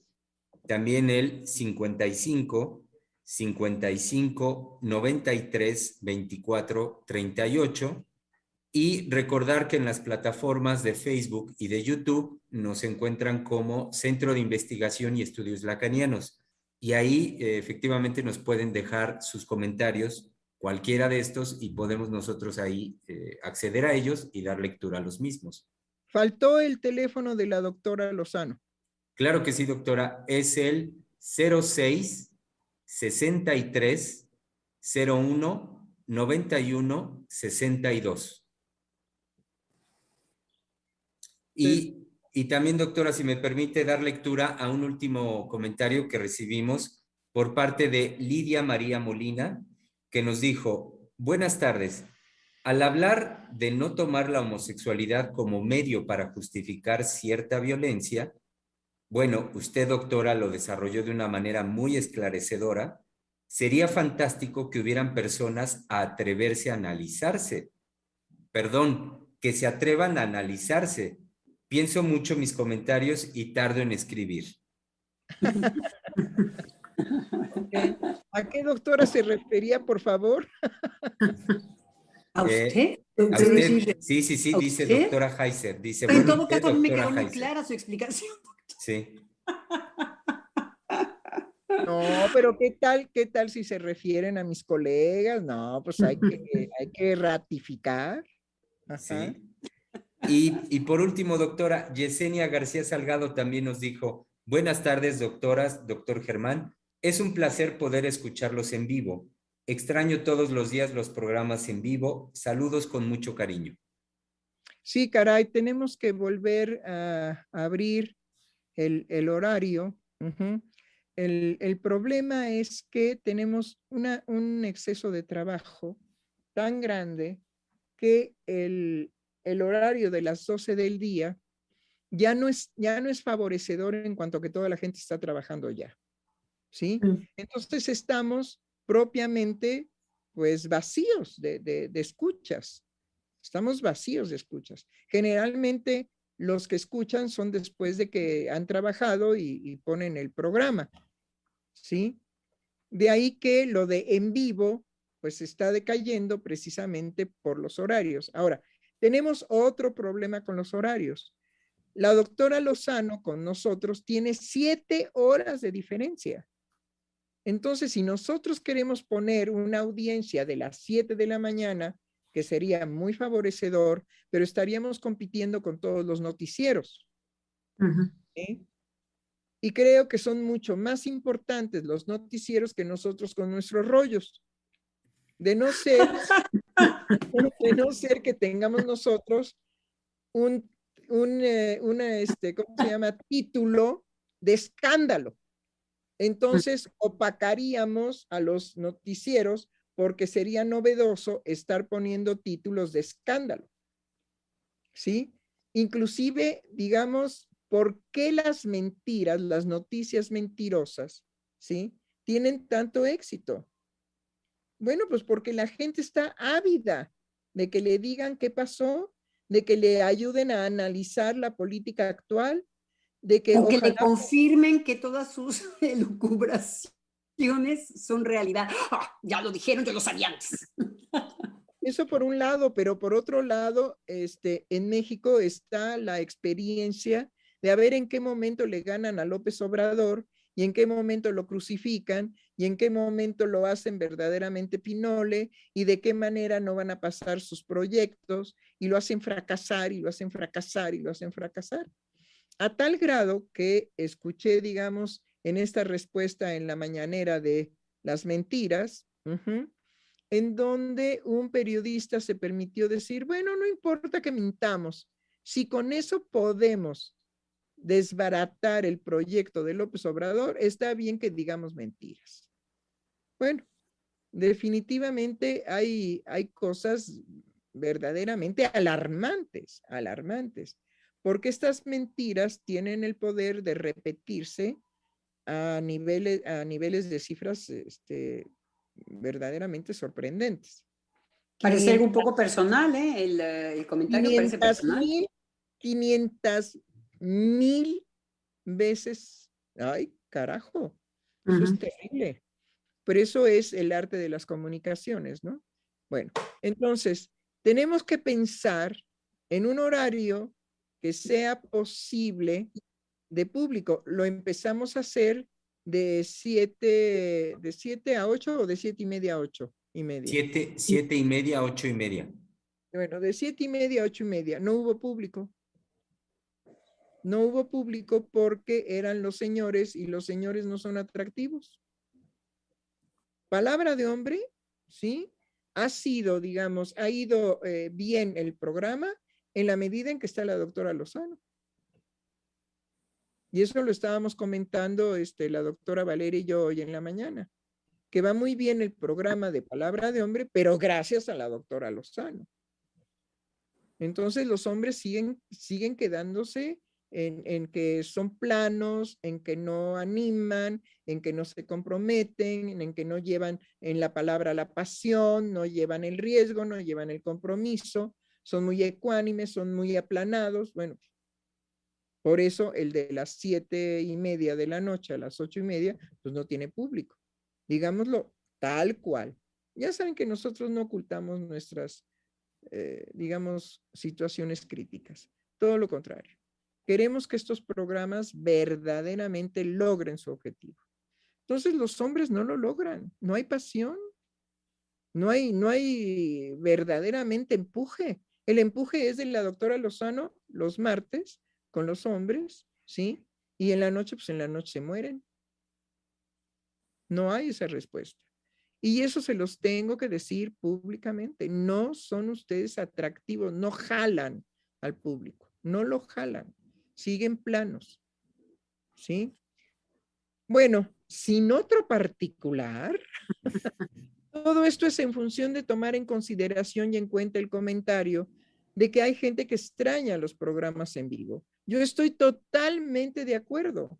también el 55 55 93 24 38 y recordar que en las plataformas de Facebook y de YouTube nos encuentran como Centro de Investigación y Estudios Lacanianos y ahí eh, efectivamente nos pueden dejar sus comentarios cualquiera de estos y podemos nosotros ahí eh, acceder a ellos y dar lectura a los mismos. Faltó el teléfono de la doctora Lozano. Claro que sí, doctora. Es el 06 63 01 91 62. Y, y también, doctora, si me permite dar lectura a un último comentario que recibimos por parte de Lidia María Molina, que nos dijo, buenas tardes. Al hablar de no tomar la homosexualidad como medio para justificar cierta violencia, bueno, usted, doctora, lo desarrolló de una manera muy esclarecedora. Sería fantástico que hubieran personas a atreverse a analizarse. Perdón, que se atrevan a analizarse. Pienso mucho mis comentarios y tardo en escribir. ¿A qué doctora se refería, por favor? ¿A Eh, usted? Sí, sí, sí, ¿A dice usted? doctora Heiser. Dice, en bueno, todo caso, a mí me doctora quedó muy Heiser. clara su explicación. Sí. No, pero ¿qué tal, qué tal si se refieren a mis colegas? No, pues hay que, hay que ratificar. Ajá. Sí. Y, y por último, doctora, Yesenia García Salgado también nos dijo, buenas tardes, doctoras, doctor Germán. Es un placer poder escucharlos en vivo. Extraño todos los días los programas en vivo. Saludos con mucho cariño. Sí, caray, tenemos que volver a abrir el, el horario. El, el problema es que tenemos una, un exceso de trabajo tan grande que el, el horario de las 12 del día ya no, es, ya no es favorecedor en cuanto que toda la gente está trabajando ya. ¿Sí? Mm. Entonces estamos propiamente pues vacíos de, de, de escuchas. Estamos vacíos de escuchas. Generalmente los que escuchan son después de que han trabajado y, ponen el programa. ¿Sí? De ahí que lo de en vivo pues está decayendo precisamente por los horarios. Ahora, tenemos otro problema con los horarios. La doctora Lozano con nosotros tiene siete horas de diferencia. Entonces, si nosotros queremos poner una audiencia de las 7 de la mañana, que sería muy favorecedor, pero estaríamos compitiendo con todos los noticieros. Uh. Y creo que son mucho más importantes los noticieros que nosotros con nuestros rollos. De no ser, de no ser que tengamos nosotros un, un eh, una, este, ¿cómo se llama? Título de escándalo. Entonces opacaríamos a los noticieros porque sería novedoso estar poniendo títulos de escándalo. ¿Sí? Inclusive, digamos, ¿por qué las mentiras, las noticias mentirosas, ¿sí? Tienen tanto éxito? Bueno, pues porque la gente está ávida de que le digan qué pasó, de que le ayuden a analizar la política actual, de que, o que le confirmen que todas sus elucubraciones son realidad. ¡Oh, ya lo dijeron, yo lo sabía antes. Eso por un lado, pero por otro lado, este, en México está la experiencia de a ver en qué momento le ganan a López Obrador y en qué momento lo crucifican y en qué momento lo hacen verdaderamente pinole y de qué manera no van a pasar sus proyectos y lo hacen fracasar y lo hacen fracasar y lo hacen fracasar. A tal grado que escuché, digamos, en esta respuesta en la mañanera de las mentiras, en donde un periodista se permitió decir, bueno, no importa que mintamos, si con eso podemos desbaratar el proyecto de López Obrador, está bien que digamos mentiras. Bueno, definitivamente hay, hay cosas verdaderamente alarmantes, alarmantes, porque estas mentiras tienen el poder de repetirse a niveles, a niveles de cifras este, verdaderamente sorprendentes. Parece algo un poco personal, ¿eh? El, el comentario 500, parece personal. Mil, 500 mil veces. Ay, carajo. Eso uh -huh. es terrible. Pero eso es el arte de las comunicaciones, ¿no? Bueno, entonces, tenemos que pensar en un horario que sea posible de público. Lo empezamos a hacer de 7 de siete a 8 o de 7 y media a 8 y media. 7 siete y media a 8 y media. Bueno, de 7 y media a 8 y media. No hubo público. No hubo público porque eran los señores y los señores no son atractivos. Palabra de hombre, ¿sí? Ha sido, digamos, ha ido eh, bien el programa en la medida en que está la doctora Lozano. Y eso lo estábamos comentando este, la doctora Valeria y yo hoy en la mañana, que va muy bien el programa de Palabra de Hombre, pero gracias a la doctora Lozano. Entonces los hombres siguen, siguen quedándose en, en, que son planos, en que no animan, en que no se comprometen, en que no llevan en la palabra la pasión, no llevan el riesgo, no llevan el compromiso, son muy ecuánimes, son muy aplanados. Bueno, por eso el de las siete y media de la noche a las ocho y media, pues no tiene público. Digámoslo tal cual. Ya saben que nosotros no ocultamos nuestras, eh, digamos, situaciones críticas. Todo lo contrario. Queremos que estos programas verdaderamente logren su objetivo. Entonces los hombres no lo logran. No hay pasión. No hay, no hay verdaderamente empuje. El empuje es de la doctora Lozano los martes con los hombres, ¿sí? Y en la noche, pues en la noche se mueren. No hay esa respuesta. Y eso se los tengo que decir públicamente. No son ustedes atractivos, no jalan al público, no lo jalan, siguen planos. ¿Sí? Bueno, sin otro particular, todo esto es en función de tomar en consideración y en cuenta el comentario de que hay gente que extraña los programas en vivo yo estoy totalmente de acuerdo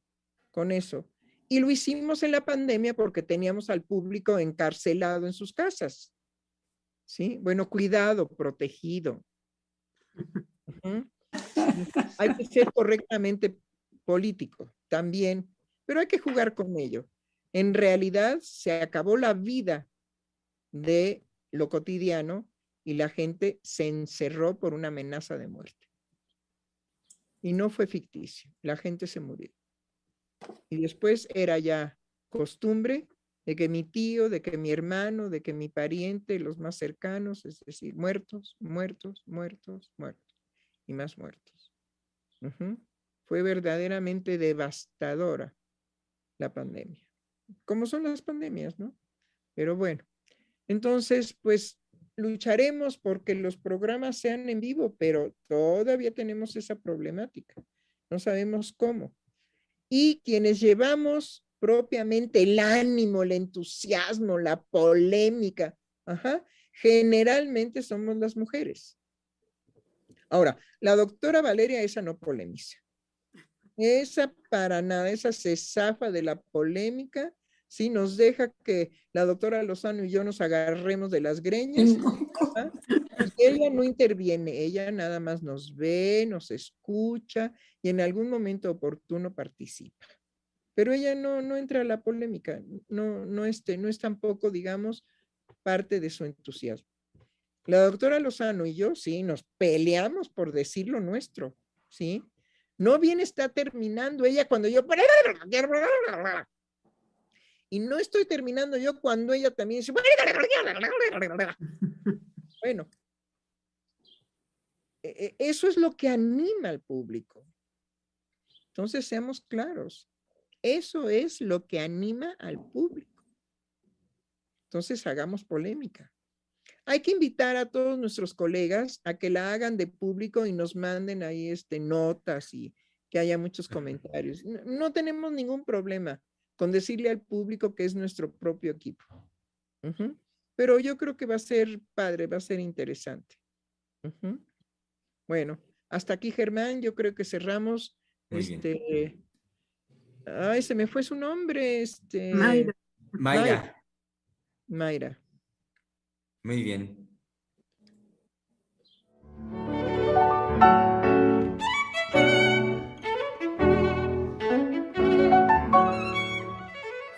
con eso. Y lo hicimos en la pandemia porque teníamos al público encarcelado en sus casas. ¿Sí? Bueno, cuidado, protegido. Hay que ser correctamente político también, pero hay que jugar con ello. En realidad se acabó la vida de lo cotidiano y la gente se encerró por una amenaza de muerte. Y no fue ficticio, la gente se murió. Y después era ya costumbre de que mi tío, de que mi hermano, de que mi pariente, los más cercanos, es decir, muertos, muertos, muertos, muertos y más muertos. Fue verdaderamente devastadora la pandemia, como son las pandemias, ¿no? Pero bueno, entonces, pues lucharemos porque los programas sean en vivo, pero todavía tenemos esa problemática. No sabemos cómo. Y quienes llevamos propiamente el ánimo, el entusiasmo, la polémica, generalmente somos las mujeres. Ahora, la doctora Valeria esa no polemiza. Esa para nada, esa se zafa de la polémica ¿sí? Nos deja que la doctora Lozano y yo nos agarremos de las greñas. ella no interviene, ella nada más nos ve, nos escucha y en algún momento oportuno participa. Pero ella no, no entra a la polémica, no, no, este, no es tampoco, digamos, parte de su entusiasmo. La doctora Lozano y yo, sí, nos peleamos por decir lo nuestro, ¿sí? No bien está terminando ella cuando yo... Y no estoy terminando yo cuando ella también dice, bueno, e, e, eso es lo que anima al público. Entonces, seamos claros, eso es lo que anima al público. Entonces, hagamos polémica. Hay que invitar a todos nuestros colegas a que la hagan de público y nos manden ahí este, notas y que haya muchos comentarios. no tenemos ningún problema con decirle al público que es nuestro propio equipo. Pero yo creo que va a ser padre, va a ser interesante. Bueno, hasta aquí Germán, yo creo que cerramos. este, ay, se me fue su nombre. Este, Mayra. Mayra. Mayra. Muy bien.